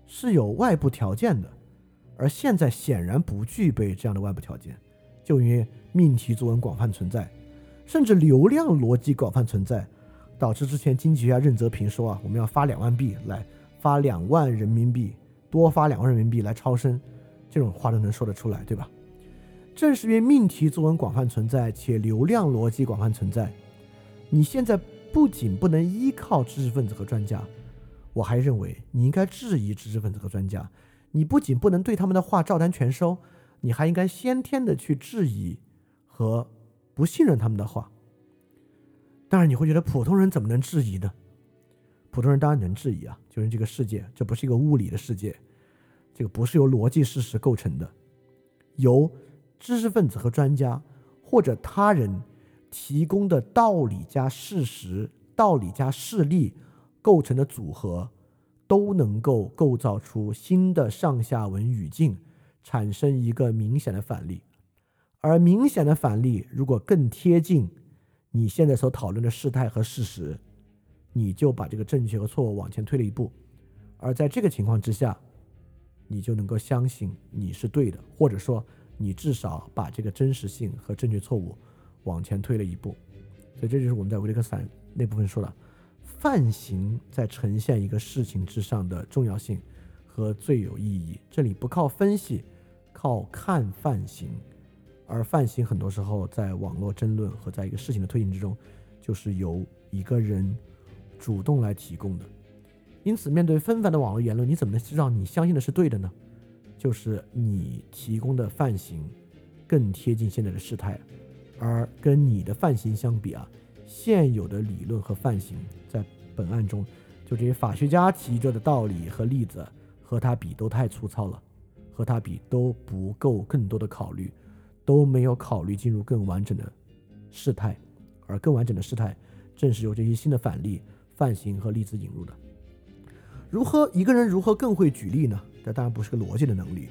是有外部条件的。而现在显然不具备这样的外部条件，就因为命题作文广泛存在，甚至流量逻辑广泛存在，导致之前经济学家任泽平说啊，我们要发两万币来发两万人民币，多发两万人民币来超生。这种话都能说得出来，对吧？正是因为命题作文广泛存在，且流量逻辑广泛存在，你现在不仅不能依靠知识分子和专家，我还认为你应该质疑知识分子和专家。你不仅不能对他们的话照单全收，你还应该先天的去质疑和不信任他们的话。当然，你会觉得普通人怎么能质疑呢？普通人当然能质疑啊，就是这个世界，这不是一个物理的世界。这个不是由逻辑事实构成的，由知识分子和专家或者他人提供的道理加事实、道理加事例构成的组合，都能够构造出新的上下文语境，产生一个明显的反例。而明显的反例如果更贴近你现在所讨论的事态和事实，你就把这个正确和错误往前推了一步。而在这个情况之下，你就能够相信你是对的，或者说你至少把这个真实性和正确错误往前推了一步。所以这就是我们在维特根斯坦那部分说的，范型在呈现一个事情之上的重要性和最有意义。这里不靠分析，靠看范型，而范型很多时候在网络争论和在一个事情的推进之中，就是由一个人主动来提供的。因此，面对纷繁的网络言论，你怎么能知道你相信的是对的呢？就是你提供的范型更贴近现在的事态，而跟你的范型相比啊，现有的理论和范型在本案中，就这些法学家提着的道理和例子和他比都太粗糙了，和他比都不够更多的考虑，都没有考虑进入更完整的事态，而更完整的事态正是由这些新的反例、范型和例子引入的。如何一个人如何更会举例呢？这当然不是个逻辑的能力，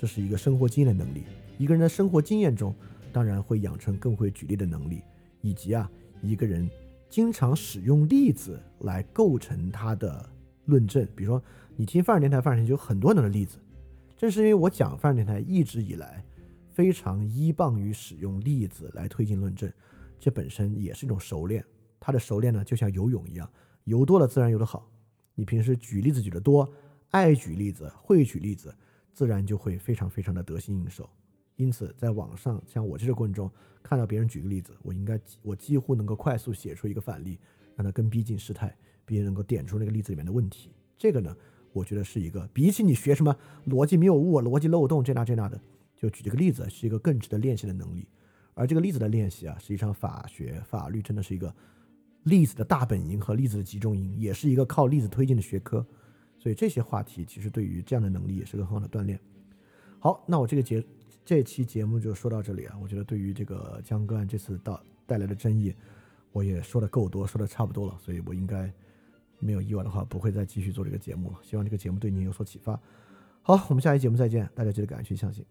这是一个生活经验的能力。一个人的生活经验中，当然会养成更会举例的能力，以及啊，一个人经常使用例子来构成他的论证。比如说，你听范儿电台，范儿电台就有很多的例子。正是因为我讲范电台一直以来非常依傍于使用例子来推进论证，这本身也是一种熟练。它的熟练呢，就像游泳一样，游多了自然游得好。你平时举例子举得多，爱举例子，会举例子，自然就会非常非常的得心应手。因此，在网上像我这个过程中，看到别人举个例子，我应该我几乎能够快速写出一个反例，让它更逼近事态，并且能够点出那个例子里面的问题。这个呢，我觉得是一个比起你学什么逻辑谬误、逻辑漏洞这那这那的，就举这个例子是一个更值得练习的能力。而这个例子的练习啊，实际上法学、法律真的是一个例子的大本营和例子的集中营，也是一个靠例子推进的学科。所以这些话题其实对于这样的能力也是个很好的锻炼。好，那我这个节。这期节目就说到这里啊，我觉得对于这个江歌案这次到带来的争议，我也说的够多，说的差不多了，所以我应该没有意外的话，不会再继续做这个节目了。希望这个节目对你有所启发。好，我们下期节目再见，大家记得感恩去相信。